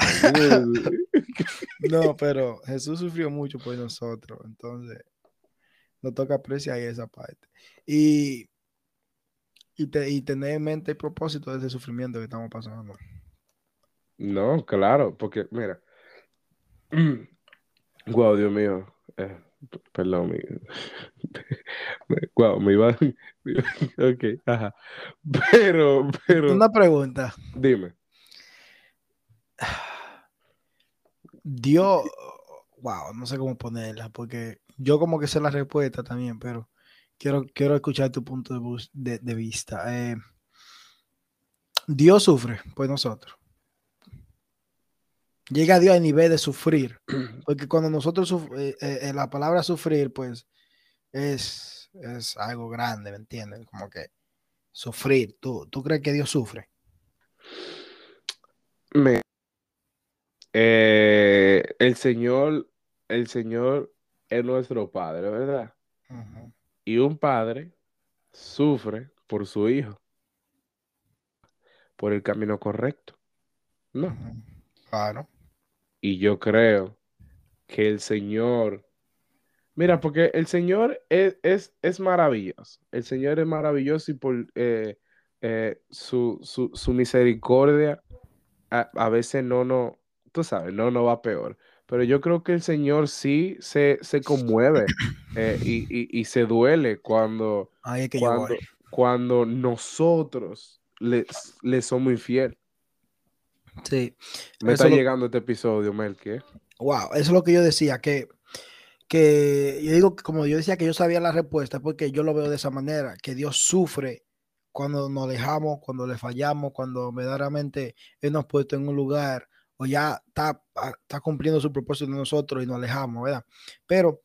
[SPEAKER 1] No, pero Jesús sufrió mucho por nosotros, entonces nos toca apreciar esa parte. Y, y, te- y tener en mente el propósito de ese sufrimiento que estamos pasando.
[SPEAKER 2] No, claro, porque mira. Wow, Dios mío. Eh, perdón, mi. Wow, me iba. Ok, ajá. Pero, pero,
[SPEAKER 1] Una pregunta.
[SPEAKER 2] dime.
[SPEAKER 1] Dios, wow, no sé cómo ponerla, porque yo como que sé la respuesta también, pero quiero, quiero escuchar tu punto de, de- de vista. Eh, Dios sufre por nosotros. Llega a Dios al nivel de sufrir, porque cuando nosotros, eh, eh, eh, la palabra sufrir, pues es, es algo grande, ¿me entiendes? Como que sufrir. ¿Tú, ¿Tú crees que Dios sufre?
[SPEAKER 2] Me- eh, el Señor, el Señor es nuestro Padre, ¿verdad? Y un padre sufre por su hijo, por el camino correcto. No.
[SPEAKER 1] Claro.
[SPEAKER 2] Y yo creo que el Señor, mira, porque el Señor es, es, es maravilloso. El Señor es maravilloso y por eh, eh, su, su, su misericordia a, a veces no, no, tú sabes, no, no va peor. Pero yo creo que el Señor sí se, se conmueve eh, y, y- y se duele cuando, cuando, cuando nosotros le, le somos infiel.
[SPEAKER 1] Sí.
[SPEAKER 2] Me
[SPEAKER 1] Eso
[SPEAKER 2] está
[SPEAKER 1] lo-
[SPEAKER 2] llegando este episodio, Melque.
[SPEAKER 1] Wow, eso es lo que yo decía, que, que yo digo que como yo decía que yo sabía la respuesta, porque yo lo veo de esa manera, que Dios sufre cuando nos alejamos, cuando le fallamos, cuando verdaderamente Él nos ha puesto en un lugar o ya está, ah, está cumpliendo su propósito de nosotros y nos alejamos, ¿verdad? Pero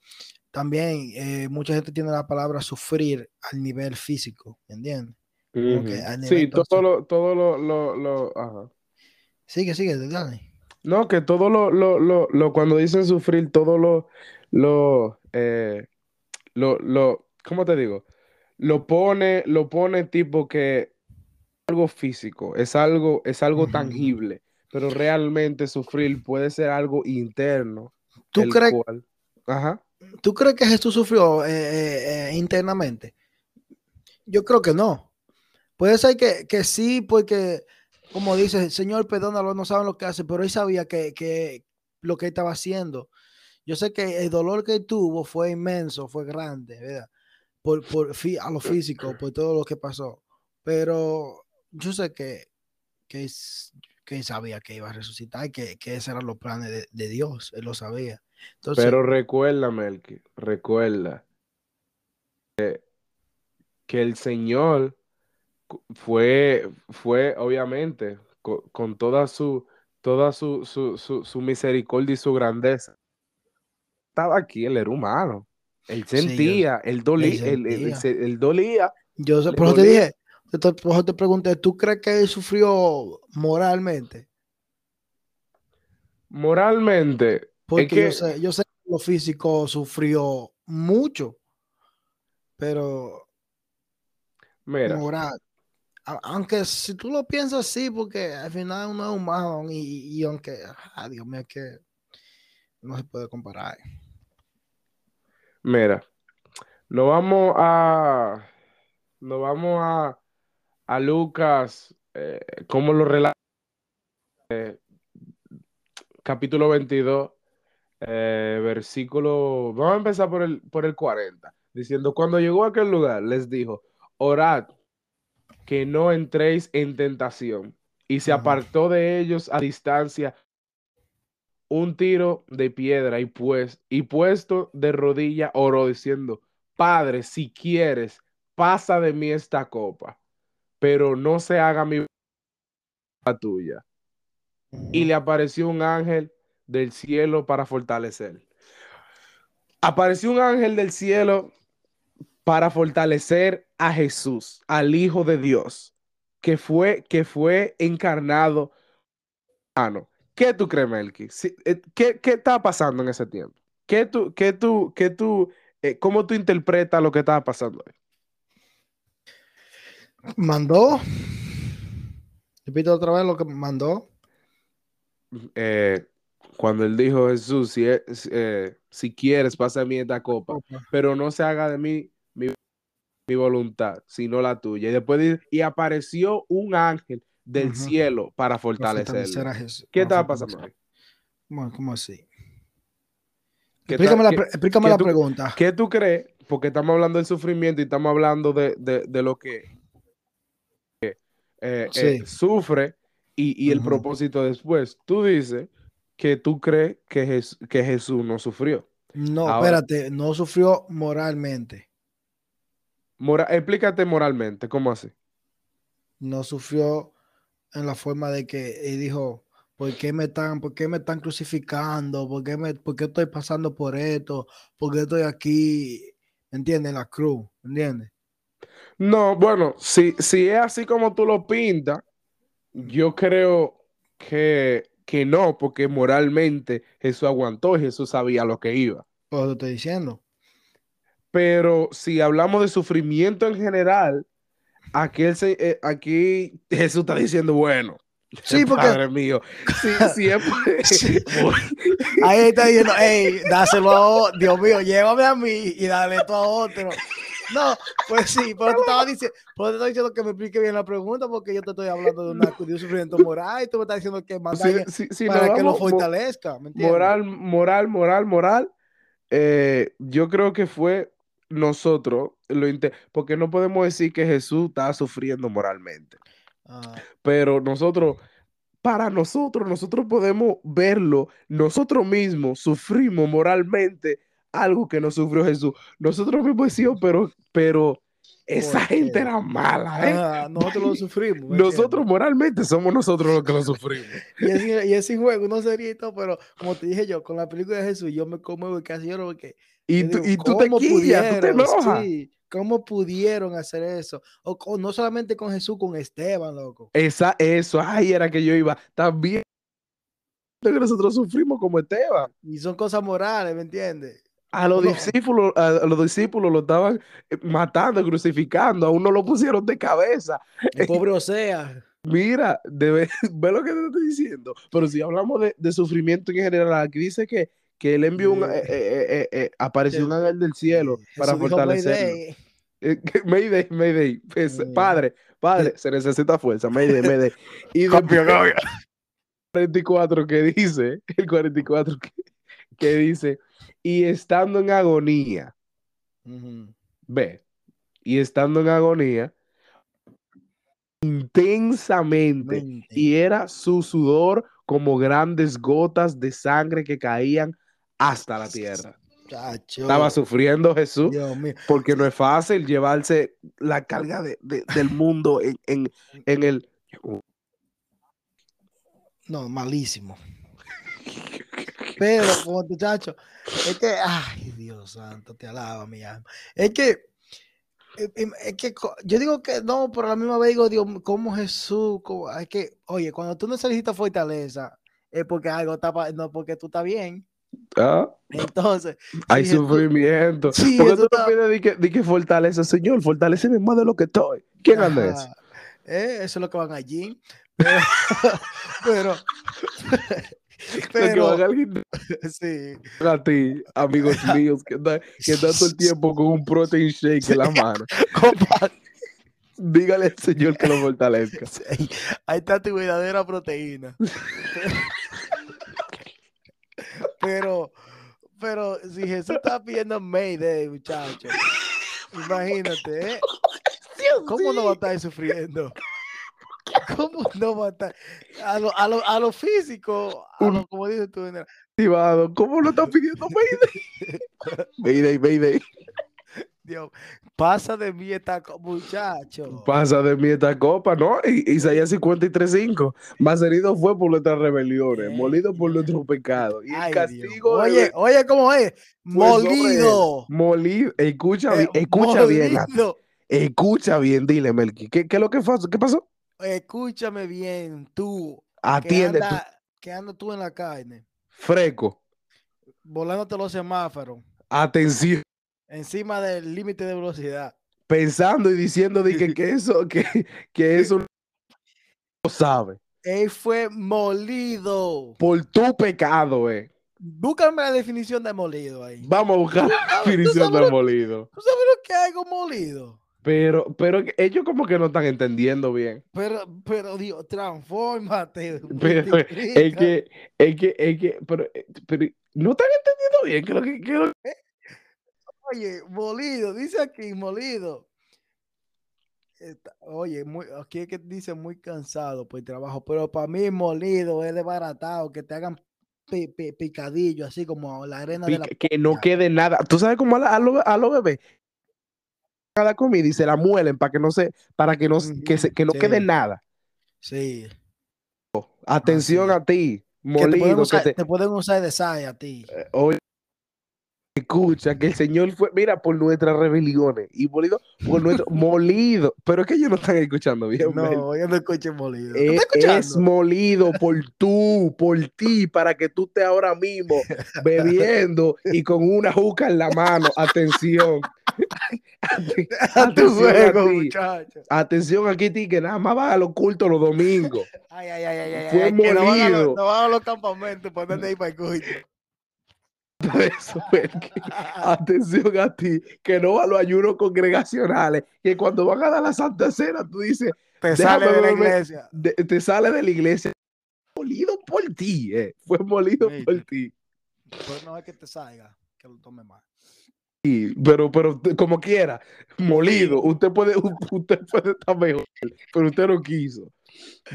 [SPEAKER 1] también eh, mucha gente tiene la palabra sufrir al nivel físico, ¿entiendes?
[SPEAKER 2] Sí, todo lo, todo lo, lo, lo- ajá.
[SPEAKER 1] Sigue, sigue, dale.
[SPEAKER 2] No, que todo lo, lo, lo, lo- cuando dicen sufrir, todo lo, lo, eh, lo, lo, ¿cómo te digo? Lo pone, lo pone tipo que algo físico, es algo, es algo
[SPEAKER 1] Ujú.
[SPEAKER 2] tangible, pero realmente sufrir puede ser algo interno,
[SPEAKER 1] ¿Tú crees,
[SPEAKER 2] cual, ajá,
[SPEAKER 1] ¿Tú crees que Jesús sufrió eh, eh, eh, internamente? Yo creo que no. Puede ser que, que sí, porque, como dice, Señor, perdónalo, no saben lo que hace, pero él sabía que, que lo que estaba haciendo. Yo sé que el dolor que tuvo fue inmenso, fue grande, ¿verdad? Por, por a lo físico, por todo lo que pasó. Pero yo sé que, que, que sabía que iba a resucitar, que, que esos eran los planes de, Dios, él lo sabía. Entonces,
[SPEAKER 2] pero recuerda, Melqui, recuerda que, el Señor fue, fue obviamente co- con, toda su, toda su, su, su, su misericordia y su grandeza. Estaba aquí, él era humano. Él
[SPEAKER 1] Sí,
[SPEAKER 2] sentía, él dolía, él, él- él dolía.
[SPEAKER 1] Yo por eso te dije, te- por eso te pregunté, ¿tú crees que él sufrió moralmente?
[SPEAKER 2] Moralmente,
[SPEAKER 1] Porque
[SPEAKER 2] es que,
[SPEAKER 1] yo sé, yo sé que lo físico sufrió mucho, pero
[SPEAKER 2] mira,
[SPEAKER 1] moral, aunque si tú lo piensas sí, porque al final uno es humano y, y aunque, ah, Dios mío, que no se puede comparar.
[SPEAKER 2] mira, nos vamos a, nos vamos a, a Lucas, eh, cómo lo relata, eh, capítulo 22, eh, versículo, vamos a empezar por el, por el 40, diciendo, cuando llegó a aquel lugar, les dijo, orad que no entréis en tentación. Y se apartó de ellos a distancia un tiro de piedra y, pues, y puesto de rodilla oró diciendo, Padre, si quieres, pasa de mí esta copa, pero no se haga mi la tuya. Y le apareció un ángel del cielo para fortalecer. Apareció un ángel del cielo para fortalecer a Jesús, al Hijo de Dios, que fue, que fue encarnado. humano. ¿Qué tú crees, Melky? Sí, eh, ¿Qué, qué estaba pasando en ese tiempo? ¿Qué tú, qué tú, qué tú, eh, cómo tú interpretas lo que estaba pasando ahí?
[SPEAKER 1] Mandó. Repito otra vez lo que mandó.
[SPEAKER 2] Eh, cuando él dijo, Jesús, si, es- eh, si quieres, pasa a mí esta copa, pero no se haga de mí mi, voluntad, sino la tuya. Y después y apareció un ángel del cielo para fortalecerlo.
[SPEAKER 1] Jesús.
[SPEAKER 2] ¿Qué estaba pasando ahí?
[SPEAKER 1] Bueno, ¿cómo así?
[SPEAKER 2] ¿Qué
[SPEAKER 1] Explícame, la, explícame
[SPEAKER 2] tú-
[SPEAKER 1] pregunta.
[SPEAKER 2] ¿Qué tú crees? Porque estamos hablando del sufrimiento y estamos hablando de, de- de lo que eh, eh,
[SPEAKER 1] Sí.
[SPEAKER 2] sufre y, y el propósito después. Tú dices que tú crees que, Jes- que Jesús no sufrió.
[SPEAKER 1] No,
[SPEAKER 2] Ahora-
[SPEAKER 1] espérate, no sufrió moralmente.
[SPEAKER 2] Mora- explícate moralmente, ¿cómo así?
[SPEAKER 1] No sufrió en la forma de que él dijo, ¿por qué me están, por qué me están crucificando? ¿Por qué, me, por qué estoy pasando por esto? ¿Por qué estoy aquí? ¿Entiendes? En la cruz, ¿entiendes?
[SPEAKER 2] No, bueno, si, si es así como tú lo pintas, yo creo que, que no, porque moralmente Jesús aguantó y Jesús sabía lo que iba.
[SPEAKER 1] Eso te estoy diciendo.
[SPEAKER 2] Pero si hablamos de sufrimiento en general, aquí, eh, aquí Jesús está diciendo, bueno,
[SPEAKER 1] Sí, porque
[SPEAKER 2] Padre mío, sí, siempre.
[SPEAKER 1] Sí. ahí está diciendo, hey, dáselo a otro, Dios mío, llévame a mí y dale esto a otro. No, pues sí, pero te estaba diciendo, pero te estaba diciendo que me explique bien la pregunta porque yo te estoy hablando de, una, de un sufrimiento moral y tú me estás diciendo que manda
[SPEAKER 2] Sí, sí,
[SPEAKER 1] para
[SPEAKER 2] nos
[SPEAKER 1] que lo
[SPEAKER 2] vamos
[SPEAKER 1] fortalezca, ¿me entiendes?
[SPEAKER 2] moral, moral, moral, moral. eh, yo creo que fue nosotros, lo porque no podemos decir que Jesús estaba sufriendo moralmente.
[SPEAKER 1] Ah,
[SPEAKER 2] pero nosotros, para nosotros, nosotros podemos verlo, nosotros mismos sufrimos moralmente algo que no sufrió Jesús. Nosotros mismos decimos, pero, pero esa gente era mala, ¿eh?
[SPEAKER 1] ah, nosotros lo sufrimos. ¿me
[SPEAKER 2] Nosotros moralmente somos nosotros los que lo sufrimos.
[SPEAKER 1] Y ese, y juego no sería todo, pero como te dije yo, con la película de Jesús, yo me conmuevo y casi lloro porque
[SPEAKER 2] Y tú,
[SPEAKER 1] digo,
[SPEAKER 2] y tú te
[SPEAKER 1] ¿cómo
[SPEAKER 2] quillas, tú te enojas.
[SPEAKER 1] Sí, ¿Cómo pudieron hacer eso? O, o no solamente con Jesús, con Esteban, loco.
[SPEAKER 2] Esa, eso, ahí era que yo iba. También que nosotros sufrimos como Esteban.
[SPEAKER 1] Y son cosas morales, ¿me entiendes?
[SPEAKER 2] A los
[SPEAKER 1] No.
[SPEAKER 2] discípulos, a, a los discípulos lo estaban eh, matando, crucificando, a uno lo pusieron de cabeza.
[SPEAKER 1] El pobre Osea.
[SPEAKER 2] Mira, debe, ve lo que te estoy diciendo. Pero si hablamos de, de sufrimiento en general, aquí dice que, que él envió un, eh, eh, eh, eh, apareció un ángel del cielo para fortalecerlo.
[SPEAKER 1] "Mayday".
[SPEAKER 2] Mayday, Mayday, pues,
[SPEAKER 1] Mm.
[SPEAKER 2] padre, padre, se necesita fuerza, Mayday, Mayday. Y después, 44 que dice, el 44 que, que dice, y estando en agonía, ve, y estando en agonía, intensamente,
[SPEAKER 1] Mente.
[SPEAKER 2] y era su sudor como grandes gotas de sangre que caían hasta la tierra.
[SPEAKER 1] Chacho,
[SPEAKER 2] Estaba sufriendo Jesús porque no es fácil llevarse la carga de- de- del mundo en, en- en el...
[SPEAKER 1] No, malísimo. Pero, como muchacho, es que, ay, Dios santo, te alaba mi alma. Es que, eh, eh, es que yo digo que no, pero a la misma vez digo, Dios, como Jesús, como- es que, oye, cuando tú necesitas fortaleza, es porque algo está, no porque tú estás bien.
[SPEAKER 2] Ah,
[SPEAKER 1] Entonces,
[SPEAKER 2] hay sufrimiento.
[SPEAKER 1] Sí,
[SPEAKER 2] porque tú no
[SPEAKER 1] está-
[SPEAKER 2] pides de que, de que fortaleza, Señor, fortaleceme más de lo que estoy. ¿Quién anda eso?
[SPEAKER 1] Eh, eso es lo que van allí. Pero, pero, pero,
[SPEAKER 2] van al gimnasio
[SPEAKER 1] sí.
[SPEAKER 2] a ti, amigos míos, que están todo el tiempo con un protein shake en la mano. Dígale al Señor que lo fortalezca.
[SPEAKER 1] ahí está tu verdadera proteína. Pero, pero si Jesús está pidiendo Mayday, muchacho, imagínate, ¿eh? ¿Cómo no va a estar sufriendo? ¿Cómo no va a estar? A lo, a lo, a lo físico, a lo, como dices tú.
[SPEAKER 2] ¿Cómo lo estás pidiendo Mayday? Mayday, Mayday.
[SPEAKER 1] Dios, pasa de mí esta co- muchacho.
[SPEAKER 2] Pasa de mí esta copa, ¿no? Isaías 53.5. Más herido fue por nuestras rebeliones, molido por nuestros pecados. Y el
[SPEAKER 1] Ay, Dios.
[SPEAKER 2] castigo de-
[SPEAKER 1] Oye, oye, ¿cómo es?
[SPEAKER 2] sobre él.
[SPEAKER 1] Molido.
[SPEAKER 2] Molido. Escucha,
[SPEAKER 1] Eh,
[SPEAKER 2] bien, escucha bien.
[SPEAKER 1] molido.
[SPEAKER 2] Escucha bien, dile, Melqui. ¿Qué, qué es lo que pasó? ¿Qué pasó?
[SPEAKER 1] Escúchame bien, tú. Que
[SPEAKER 2] Atiende, tú,
[SPEAKER 1] que anda tú en la carne,
[SPEAKER 2] freco.
[SPEAKER 1] volándote los semáforos,
[SPEAKER 2] Atención.
[SPEAKER 1] Encima del límite de velocidad.
[SPEAKER 2] Pensando y diciendo de que, que eso, que, que eso no sabe.
[SPEAKER 1] Él fue molido.
[SPEAKER 2] Por tu pecado, eh.
[SPEAKER 1] Búscame la definición de molido ahí.
[SPEAKER 2] Vamos a buscar la
[SPEAKER 1] Ah, ¿tú
[SPEAKER 2] definición de molido.
[SPEAKER 1] ¿Tú sabes lo que hay con molido?
[SPEAKER 2] Pero, pero ellos como que no están entendiendo bien.
[SPEAKER 1] Pero, pero, Dios, transfórmate.
[SPEAKER 2] Pero es que, es que, es que, pero, eh, pero no están entendiendo bien que lo que, que lo-
[SPEAKER 1] Oye, molido, dice aquí, molido. Está- oye, muy, aquí es que dice muy cansado por el trabajo, pero para mí molido es desbaratado, que te hagan pi- pi- picadillo, así como la arena de la...
[SPEAKER 2] que, no quede nada. ¿Tú sabes cómo a, la- a los a los bebés? Cada comida y se la muelen para que no se, para que no, que se, que no
[SPEAKER 1] Sí.
[SPEAKER 2] quede nada.
[SPEAKER 1] Sí.
[SPEAKER 2] Atención
[SPEAKER 1] sí.
[SPEAKER 2] a ti,
[SPEAKER 1] Que te pueden,
[SPEAKER 2] molido, que
[SPEAKER 1] usar,
[SPEAKER 2] te,
[SPEAKER 1] te pueden usar de saya a ti.
[SPEAKER 2] eh, oye, escucha que el Señor fue, mira, por nuestras rebeliones y molido por nuestro, molido, pero es que ellos no están escuchando bien.
[SPEAKER 1] No, yo no escucho molido. ¿Tú
[SPEAKER 2] Eh, es molido por tú, por ti, para que tú estés ahora mismo bebiendo y con una juca en la mano. Atención. Ate-
[SPEAKER 1] A tu
[SPEAKER 2] atención a
[SPEAKER 1] juego,
[SPEAKER 2] ti.
[SPEAKER 1] muchacho.
[SPEAKER 2] Atención aquí, ti, que nada más vas a los cultos los domingos.
[SPEAKER 1] Ay, ay, ay, ay.
[SPEAKER 2] Fue
[SPEAKER 1] ay, que no van a los-
[SPEAKER 2] molido.
[SPEAKER 1] No van a los campamentos, ponerte ahí para el culto.
[SPEAKER 2] Eso, atención a ti, que no va a los ayunos congregacionales, que cuando van a dar la Santa Cena, tú dices,
[SPEAKER 1] Te sale de la iglesia.
[SPEAKER 2] de- te sale de la iglesia. Molido por ti, eh. Fue molido
[SPEAKER 1] Mira.
[SPEAKER 2] por ti.
[SPEAKER 1] Pero no es que te salga, que lo tome mal.
[SPEAKER 2] Pero, pero te- como quiera, molido, usted puede, usted puede estar mejor, pero usted no quiso.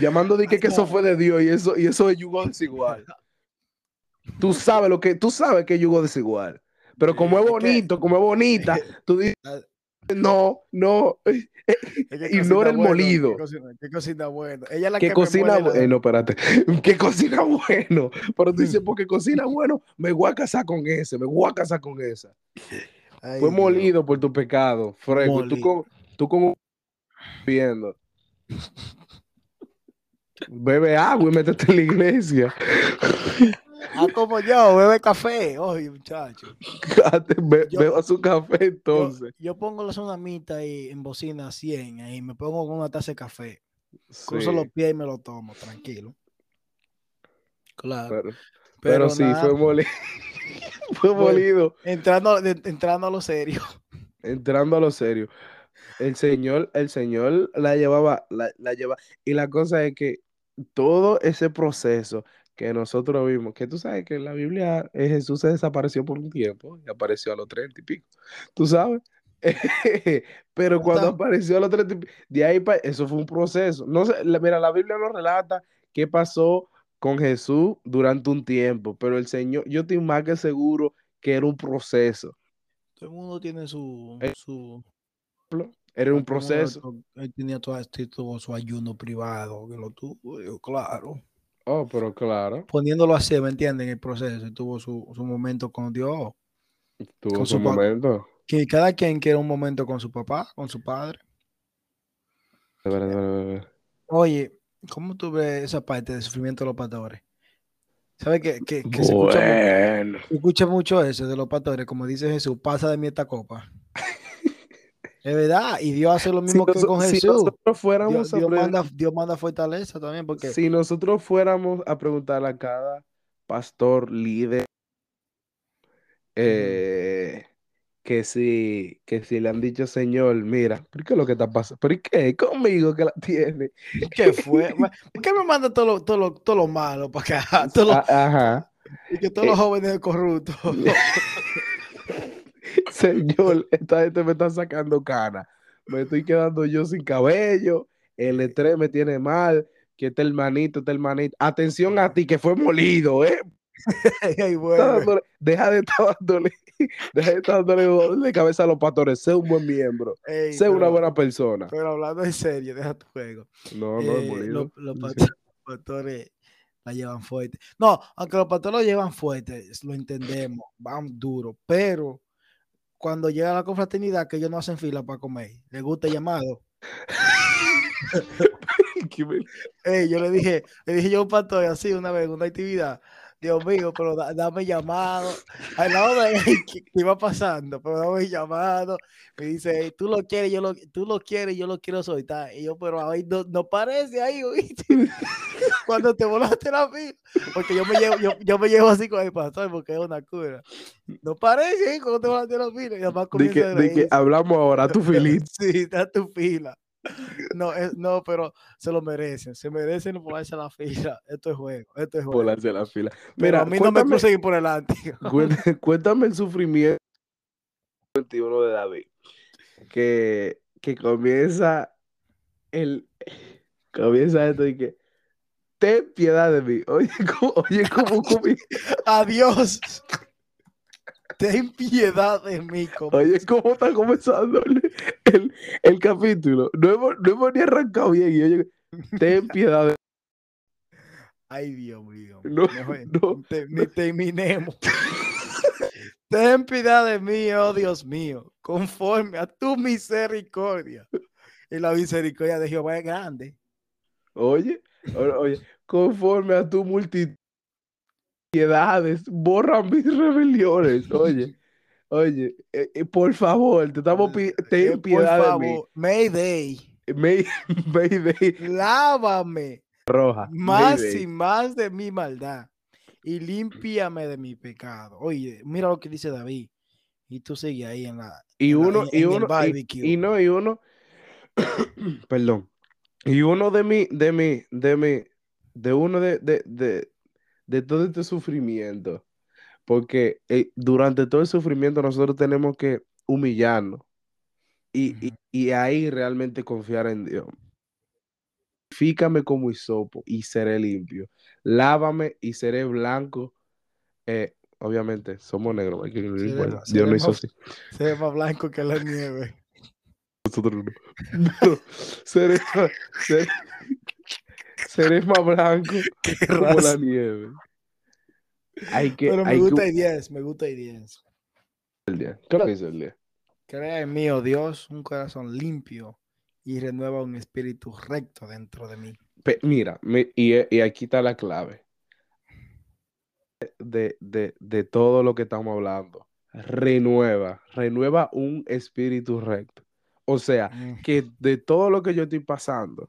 [SPEAKER 2] Llamando de que, que eso fue de Dios y eso, y eso es desigual. Tú sabes lo que, tú sabes que es yugo desigual. Pero como es bonito, como es bonita, tú dices, no, no, Ignora el
[SPEAKER 1] bueno,
[SPEAKER 2] molido.
[SPEAKER 1] Que cocina, que cocina bueno. Ella es la
[SPEAKER 2] que
[SPEAKER 1] que,
[SPEAKER 2] cocina, eh,
[SPEAKER 1] la-
[SPEAKER 2] no, espérate, que cocina bueno, pero tú dices, porque cocina bueno, me voy a casar con ese, me voy a casar con esa.
[SPEAKER 1] Ay,
[SPEAKER 2] Fue
[SPEAKER 1] Dios.
[SPEAKER 2] molido por tu pecado. Tú como, tú como viendo. Bebe agua y métete en la iglesia.
[SPEAKER 1] Ah, como yo, bebe café. Oye, muchacho.
[SPEAKER 2] Be-
[SPEAKER 1] Yo-
[SPEAKER 2] Beba su café entonces.
[SPEAKER 1] yo pongo la sonamita ahí en bocina 100 ahí, me pongo con una taza de café. Cruzo
[SPEAKER 2] Sí,
[SPEAKER 1] los pies y me lo tomo, tranquilo. Claro.
[SPEAKER 2] pero,
[SPEAKER 1] Pero,
[SPEAKER 2] pero sí, fue molido. fue molido.
[SPEAKER 1] entrando, de- entrando a lo serio.
[SPEAKER 2] Entrando a lo serio. El Señor, el Señor la llevaba, la, la lleva. Y la cosa es que todo ese proceso que nosotros vimos, que tú sabes que en la Biblia eh, Jesús se desapareció por un tiempo y apareció a los treinta y pico. ¿Tú sabes? Pero cuando apareció a los treinta y pico, de ahí para eso fue un proceso. No sé, la- mira, la Biblia nos relata qué pasó con Jesús durante un tiempo, pero el Señor, yo estoy más que seguro que era un proceso.
[SPEAKER 1] Todo el mundo tiene su.
[SPEAKER 2] Eh,
[SPEAKER 1] su
[SPEAKER 2] Era un
[SPEAKER 1] todo
[SPEAKER 2] proceso.
[SPEAKER 1] Él tenía todo, tuvo su ayuno privado, que lo tuvo, claro.
[SPEAKER 2] Oh, pero claro,
[SPEAKER 1] Poniéndolo así, ¿me entienden? El proceso. tuvo su, su momento con Dios.
[SPEAKER 2] tuvo
[SPEAKER 1] Con
[SPEAKER 2] su momento.
[SPEAKER 1] Que cada quien quiere un momento con su papá, con su padre.
[SPEAKER 2] De verdad, de verdad, de verdad.
[SPEAKER 1] Oye, ¿cómo tú ves esa parte del sufrimiento de los pastores? ¿Sabes que, que, que se, escucha, mu-
[SPEAKER 2] Bueno,
[SPEAKER 1] se escucha mucho eso de los pastores? Como dice Jesús, pasa de mí esta copa. Es verdad, y Dios hace lo
[SPEAKER 2] si,
[SPEAKER 1] mismo que
[SPEAKER 2] noso-
[SPEAKER 1] con
[SPEAKER 2] si
[SPEAKER 1] Jesús.
[SPEAKER 2] nosotros fuéramos
[SPEAKER 1] Dios,
[SPEAKER 2] a
[SPEAKER 1] Dios manda, Dios manda fortaleza también, porque
[SPEAKER 2] si nosotros fuéramos a preguntarle a cada pastor, líder, eh, que si, que si le han dicho, Señor, mira, ¿por qué es lo que está pasando? ¿Por qué? Conmigo que la tiene.
[SPEAKER 1] ¿qué fue? ¿Por qué me manda todo lo, todo lo, todo lo malo para acá? Todo lo-
[SPEAKER 2] Ajá.
[SPEAKER 1] y que todos los jóvenes corruptos.
[SPEAKER 2] Señor, esta gente me está sacando cana. me estoy quedando yo sin cabello, el estrés me tiene mal, que este hermanito, este hermanito. Atención a ti, que fue molido, ¿eh? Dándole- deja de estar dándole, deja de estar dándole de cabeza a los pastores, sé un buen miembro,
[SPEAKER 1] Ey,
[SPEAKER 2] sé una buena persona.
[SPEAKER 1] Pero hablando en serio, deja tu juego.
[SPEAKER 2] No, no,
[SPEAKER 1] Eh,
[SPEAKER 2] molido.
[SPEAKER 1] los, los pastores, los pastores la llevan fuerte. No, aunque los pastores lo llevan fuerte, lo entendemos, van duro, pero cuando llega la confraternidad, que ellos no hacen fila para comer, les gusta el llamado.
[SPEAKER 2] Que me-
[SPEAKER 1] Ey, yo le dije, le dije yo a un pastor así una vez una actividad. Dios mío, pero da- dame llamado. Al lado de él que, que iba pasando, pero dame llamado. Me dice, "Ey, tú lo quieres, yo lo, tú lo quieres, yo lo quiero soltar. Y yo, pero ahí no, no parece ahí, ¿oíste? Cuando te volaste la fila. Porque yo me llevo, yo, yo me llevo así con el pastor porque es una cura. No parece ahí cuando te volaste la fila. Y además
[SPEAKER 2] que,
[SPEAKER 1] comienza
[SPEAKER 2] di que
[SPEAKER 1] reírse.
[SPEAKER 2] hablamos ahora, tu filito.
[SPEAKER 1] Sí, está tu fila. No, es, no, pero se lo merecen. Se merecen volarse la fila. Esto es juego. Esto es juego.
[SPEAKER 2] Volarse la fila.
[SPEAKER 1] Pero
[SPEAKER 2] Mira,
[SPEAKER 1] a mí no me crucen por delante.
[SPEAKER 2] cuéntame, cuéntame el sufrimiento 21 de David. Que, que comienza el comienza esto y que ten piedad de mí. Oye, ¿cómo, oye, cómo comienza?
[SPEAKER 1] Adiós. Ten piedad de mí.
[SPEAKER 2] Oye, ¿cómo está comenzando el, el, el capítulo? No hemos, no hemos ni arrancado bien. Y oye, ten piedad de
[SPEAKER 1] Ay, Dios mío.
[SPEAKER 2] No,
[SPEAKER 1] Mejor
[SPEAKER 2] no,
[SPEAKER 1] te- ni terminemos. Ten piedad de mí, oh Dios mío, conforme a tu misericordia. Y la misericordia de Jehová es grande.
[SPEAKER 2] Oye, oye, conforme a tu multitud piedades, borra mis rebeliones. Oye, oye, eh, eh, por favor, te estamos
[SPEAKER 1] Eh,
[SPEAKER 2] ten
[SPEAKER 1] por
[SPEAKER 2] piedad de mí.
[SPEAKER 1] favor, Mayday,
[SPEAKER 2] May- Mayday
[SPEAKER 1] lávame
[SPEAKER 2] roja.
[SPEAKER 1] más
[SPEAKER 2] Mayday.
[SPEAKER 1] y más de mi maldad y límpiame de mi pecado. Oye, mira lo que dice David. Y tú sigues ahí en la.
[SPEAKER 2] Y
[SPEAKER 1] en la-
[SPEAKER 2] uno,
[SPEAKER 1] en-
[SPEAKER 2] y uno, y, no, y uno, perdón, y uno de mi, de mi, de mi, de uno de, de, de, de todo este sufrimiento, porque eh, durante todo el sufrimiento nosotros tenemos que humillarnos y, y, y ahí realmente confiar en Dios. Fícame como hisopo y seré limpio. Lávame y seré blanco. Eh, obviamente, somos negros, hay que Dios no hizo así.
[SPEAKER 1] Se ve más blanco que la nieve.
[SPEAKER 2] Nosotros no. No, seré, más- seré, seré más blanco
[SPEAKER 1] Qué
[SPEAKER 2] como la nieve. Hay que,
[SPEAKER 1] Pero me
[SPEAKER 2] hay que
[SPEAKER 1] gusta el 10, me gusta el 10.
[SPEAKER 2] el día. ¿Qué es lo que dice el día?
[SPEAKER 1] Crea en mí, oh Dios, un corazón limpio y renueva un espíritu recto dentro de mí.
[SPEAKER 2] Pe- mira, mi- y, y aquí está la clave de, de, de todo lo que estamos hablando. Renueva, renueva un espíritu recto. O sea,
[SPEAKER 1] Mm,
[SPEAKER 2] que de todo lo que yo estoy pasando.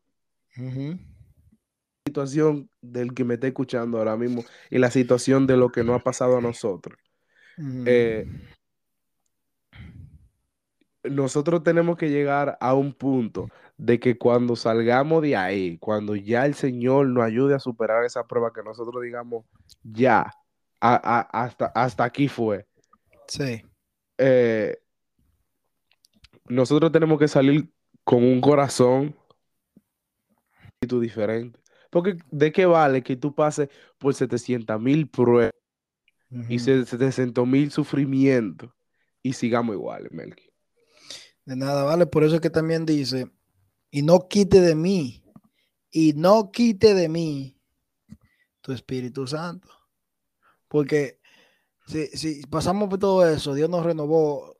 [SPEAKER 2] Situación del que me está escuchando ahora mismo y la situación de lo que no ha pasado a nosotros. Eh, nosotros tenemos que llegar a un punto de que cuando salgamos de ahí, cuando ya el Señor nos ayude a superar esa prueba, que nosotros digamos, ya, a- a- hasta, hasta aquí fue.
[SPEAKER 1] Sí.
[SPEAKER 2] eh, nosotros tenemos que salir con un corazón espíritu diferente. Porque ¿de qué vale que tú pases por 700 mil pruebas y
[SPEAKER 1] ujú.
[SPEAKER 2] 700 mil sufrimientos y sigamos iguales, Melqui?
[SPEAKER 1] De nada, vale. Por eso es que también dice, y no quite de mí, y no quite de mí tu Espíritu Santo. Porque si, si pasamos por todo eso, Dios nos renovó,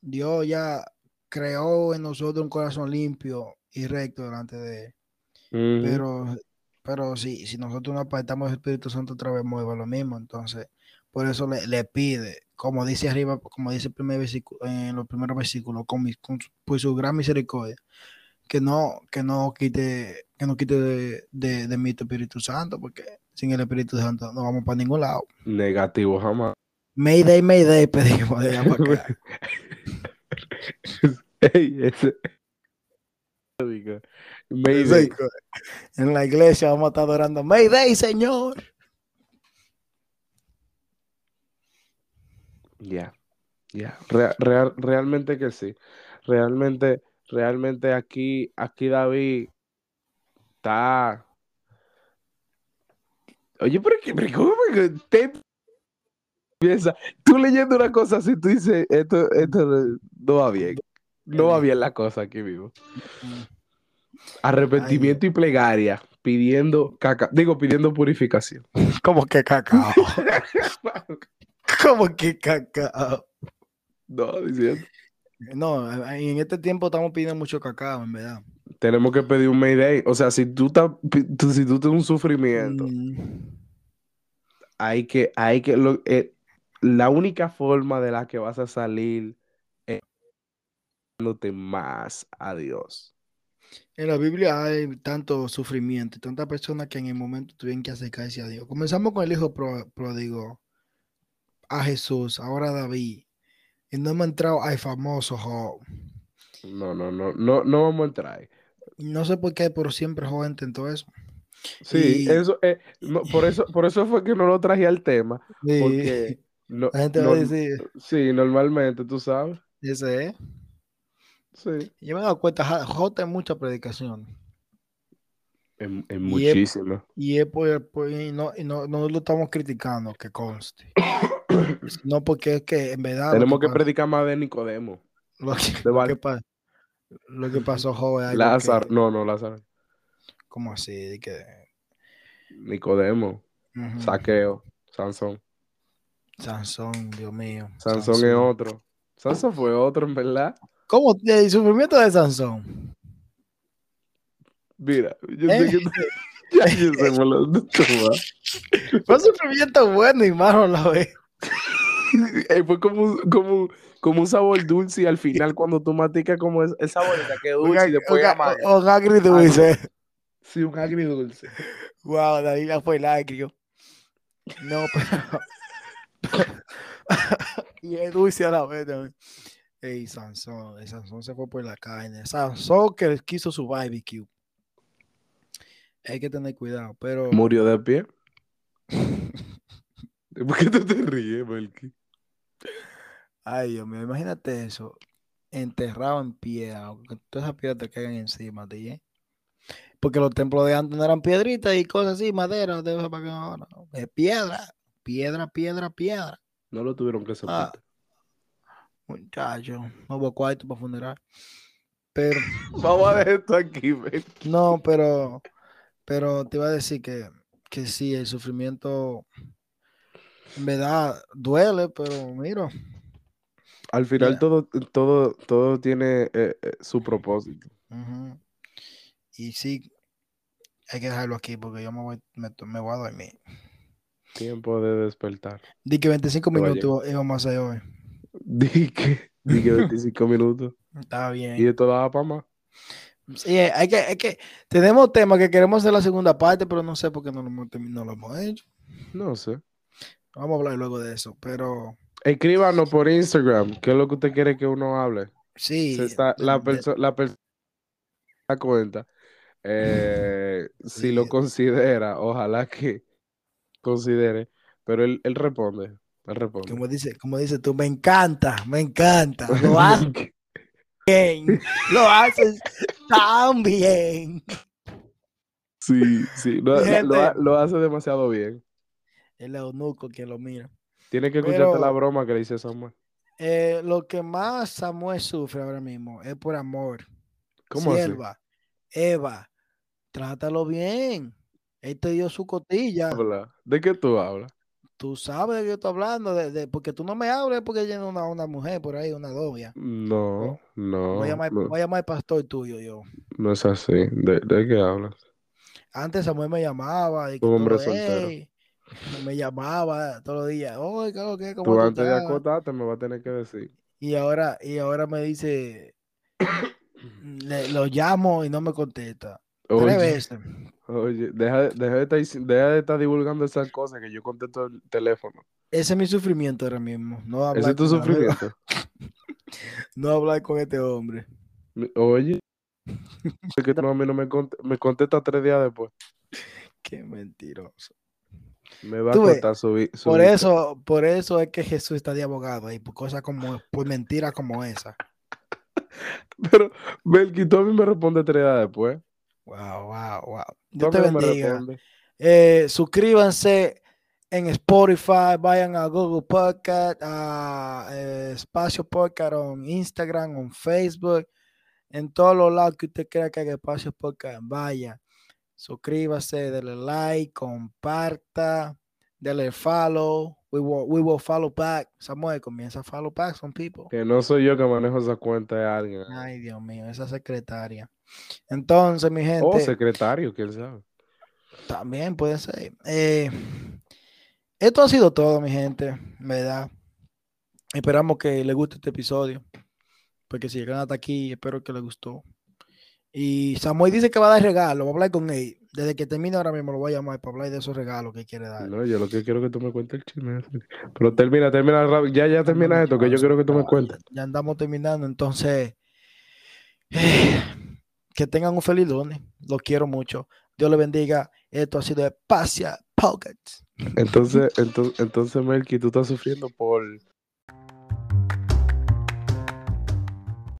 [SPEAKER 1] Dios ya creó en nosotros un corazón limpio y recto delante de él. Pero, pero si, si nosotros no apartamos el Espíritu Santo otra vez, mueve lo mismo. Entonces, por eso le, le pide, como dice arriba, como dice el primer versículo, en los primeros versículos, con, mi- con su- por su gran misericordia, que no, que no quite, que no quite de, de, de mí tu Espíritu Santo, porque sin el Espíritu Santo no vamos para ningún lado.
[SPEAKER 2] Negativo, jamás.
[SPEAKER 1] Mayday, Mayday, pedimos de allá para acá.
[SPEAKER 2] Ey, ese- Mayday.
[SPEAKER 1] En la iglesia vamos a estar adorando Mayday, Señor.
[SPEAKER 2] Ya, ya, Rea- real- realmente que sí. Realmente realmente aquí, aquí David está. Oye, pero qué, pero ¿cómo te piensa? Tú leyendo una cosa así, tú dices, esto, esto no- no va bien. No va bien la cosa aquí vivo. Arrepentimiento y plegaria, pidiendo caca, digo, pidiendo purificación.
[SPEAKER 1] ¿Cómo que cacao? ¿Cómo que cacao?
[SPEAKER 2] No, diciendo.
[SPEAKER 1] No, en este tiempo estamos pidiendo mucho cacao, en verdad.
[SPEAKER 2] Tenemos que pedir un Mayday. O sea, si tú estás, si tú tienes un sufrimiento,
[SPEAKER 1] Mm,
[SPEAKER 2] hay que, hay que, lo- eh, la única forma de la que vas a salir es dándote más a Dios.
[SPEAKER 1] En la Biblia hay tanto sufrimiento tantas personas que en el momento tuvieron que acercarse a Dios. Comenzamos con el hijo pródigo, a Jesús, ahora a David. Y no hemos entrado al famoso Job.
[SPEAKER 2] No, no, no, no, no vamos a entrar ahí.
[SPEAKER 1] No sé por qué, pero siempre Job intentó eso.
[SPEAKER 2] Sí,
[SPEAKER 1] Y-
[SPEAKER 2] eso, eh, no, por eso, por eso fue que no lo traje al tema,
[SPEAKER 1] Sí,
[SPEAKER 2] porque no,
[SPEAKER 1] la gente va a
[SPEAKER 2] no-
[SPEAKER 1] decir,
[SPEAKER 2] sí, normalmente, tú sabes,
[SPEAKER 1] ese es.
[SPEAKER 2] Sí,
[SPEAKER 1] Yo me he dado cuenta, Job tiene mucha predicación.
[SPEAKER 2] es, es
[SPEAKER 1] Y es-
[SPEAKER 2] muchísimo.
[SPEAKER 1] Y, es por- por- y no, y no, no lo estamos criticando, que conste. No porque es que en verdad. lo
[SPEAKER 2] Tenemos que predicar más de Nicodemo.
[SPEAKER 1] Lo que,
[SPEAKER 2] de
[SPEAKER 1] lo que pa- lo que pasó, joven.
[SPEAKER 2] Lázaro,
[SPEAKER 1] que-
[SPEAKER 2] no, no, Lázaro.
[SPEAKER 1] ¿Cómo así? De que,
[SPEAKER 2] Nicodemo, Saqueo, Sansón.
[SPEAKER 1] Sansón, Dios mío.
[SPEAKER 2] Sansón es otro. Sansón fue otro, en verdad.
[SPEAKER 1] ¿Cómo? El sufrimiento de Sansón.
[SPEAKER 2] Mira, yo
[SPEAKER 1] Eh.
[SPEAKER 2] sé que ya yo sé vas.
[SPEAKER 1] Fue un sufrimiento bueno y malo a la vez.
[SPEAKER 2] Eh, Fue como, un- como, como un sabor dulce y al final cuando tú maticas como es, el sabor que dulce y después
[SPEAKER 1] un,
[SPEAKER 2] amargo.
[SPEAKER 1] un agridulce.
[SPEAKER 2] Sí, un agridulce.
[SPEAKER 1] Wow, David ya fue el agrio. No, pero. y es dulce a la vez también. Ey, Sansón, el Sansón se fue por la carne. Sansón que quiso su barbecue. Hay que tener cuidado, pero.
[SPEAKER 2] Murió de pie. ¿Por qué tú te ríes, Melky?
[SPEAKER 1] Ay, Dios mío, imagínate eso. Enterrado en piedra. Que todas esas piedras te caigan encima de ¿eh? Porque los templos de antes no eran piedritas y cosas así, madera, de piedra, piedra, piedra, piedra.
[SPEAKER 2] No lo tuvieron que
[SPEAKER 1] Ah. Muchacho, no hubo cuarto para funeral. Pero,
[SPEAKER 2] Vamos a dejar esto aquí,
[SPEAKER 1] no, pero, pero te iba a decir que, que sí, el sufrimiento en verdad duele, pero mira,
[SPEAKER 2] Al final
[SPEAKER 1] Mira.
[SPEAKER 2] todo, todo, todo tiene eh, eh, su propósito.
[SPEAKER 1] y sí, hay que dejarlo aquí porque yo me voy, me, me voy a dormir.
[SPEAKER 2] Tiempo de despertar.
[SPEAKER 1] Di que 25
[SPEAKER 2] Te va a
[SPEAKER 1] minutos íbamos a hacer hoy.
[SPEAKER 2] Di que, di que 25 minutos.
[SPEAKER 1] Está bien.
[SPEAKER 2] Y esto daba para más.
[SPEAKER 1] Sí, eh, hay que, hay que, tenemos temas que queremos hacer la segunda parte, pero no sé por qué no lo no lo hemos hecho.
[SPEAKER 2] No sé.
[SPEAKER 1] Vamos a hablar luego de eso, pero
[SPEAKER 2] Escríbanos por Instagram. ¿Qué es lo que usted quiere que uno hable?
[SPEAKER 1] sí.
[SPEAKER 2] Se está,
[SPEAKER 1] de-
[SPEAKER 2] la persona la cuenta. eh, si lo considera, ojalá que considere. Pero él, él responde.
[SPEAKER 1] Como dice, como dice tú, me encanta, me encanta. Lo haces bien, lo haces tan bien.
[SPEAKER 2] sí, sí. Lo, lo- hace demasiado bien.
[SPEAKER 1] El eunuco quien lo mira.
[SPEAKER 2] Tiene que escucharte
[SPEAKER 1] Pero-
[SPEAKER 2] la broma que le dice Samuel.
[SPEAKER 1] Eh, lo que más Samuel sufre ahora mismo es por amor.
[SPEAKER 2] ¿Cómo así?
[SPEAKER 1] Sierva, Eva, trátalo bien. Él te dio su cotilla.
[SPEAKER 2] ¿De qué tú hablas?
[SPEAKER 1] Tú sabes de qué yo estoy hablando, de, de- porque tú no me hablas porque es una, una mujer por ahí, una novia.
[SPEAKER 2] No, no,
[SPEAKER 1] voy, a llamar,
[SPEAKER 2] no,
[SPEAKER 1] voy a llamar al pastor tuyo yo.
[SPEAKER 2] no es así. ¿De, de qué hablas?
[SPEAKER 1] Antes Samuel me llamaba y que
[SPEAKER 2] Un hombre
[SPEAKER 1] todo,
[SPEAKER 2] soltero.
[SPEAKER 1] Me llamaba todos los días, oye, ¿qué es lo que? ¿Cómo
[SPEAKER 2] Tú
[SPEAKER 1] tú
[SPEAKER 2] antes de
[SPEAKER 1] estás?"
[SPEAKER 2] acotarte me vas a tener que decir.
[SPEAKER 1] Y ahora, y ahora me dice, le- lo llamo y no me contesta. Tres
[SPEAKER 2] Oye,
[SPEAKER 1] veces.
[SPEAKER 2] Oye, deja, de- deja de estar, dici- deja de estar divulgando esas cosas que yo contesto el teléfono.
[SPEAKER 1] Ese es mi sufrimiento ahora mismo. No hablar,
[SPEAKER 2] Ese es tu sufrimiento.
[SPEAKER 1] no hablar con este hombre.
[SPEAKER 2] Oye, es que tú a mí no me, cont- me contesta tres días después.
[SPEAKER 1] Qué mentiroso.
[SPEAKER 2] Me va a
[SPEAKER 1] Tú ves,
[SPEAKER 2] contar su, vi- su
[SPEAKER 1] Por eso, por eso es que Jesús está de abogado ahí, por cosas como, por mentiras como esa.
[SPEAKER 2] Pero Melqui, tú a mí me responde tres días después.
[SPEAKER 1] Wow, wow, wow. Dios te bendiga. Eh, suscríbanse en Spotify, vayan a Google Podcast, a eh, Espacio Podcast en Instagram, en Facebook, en todos los lados que usted crea que hay Espacio Podcast, vaya. Suscríbase, dele like, comparta, dele follow. We will, we will follow back. Samuel, comienza a follow back some people.
[SPEAKER 2] Que no soy yo que manejo esa cuenta de alguien.
[SPEAKER 1] Ay, Dios mío, esa secretaria. Entonces, mi gente.
[SPEAKER 2] O secretario, quién sabe.
[SPEAKER 1] También puede ser. Eh, esto ha sido todo, mi gente, ¿verdad? Esperamos que les guste este episodio. Porque si llegan hasta aquí, espero que les gustó. Y Samuel dice que va a dar regalo. Va a hablar con él. Desde que termine ahora mismo lo voy a llamar para hablar de esos regalos que quiere dar.
[SPEAKER 2] No, yo lo que quiero es que tú me cuentes el chisme. Pero termina, termina, ya, ya termina esto, que yo quiero que tú me cuentes.
[SPEAKER 1] Ya andamos terminando, entonces. eh, que tengan un feliz lunes. Los quiero mucho. Dios les bendiga. Esto ha sido Espacia Pockets.
[SPEAKER 2] Entonces, entonces, entonces, Melqui, tú estás sufriendo por,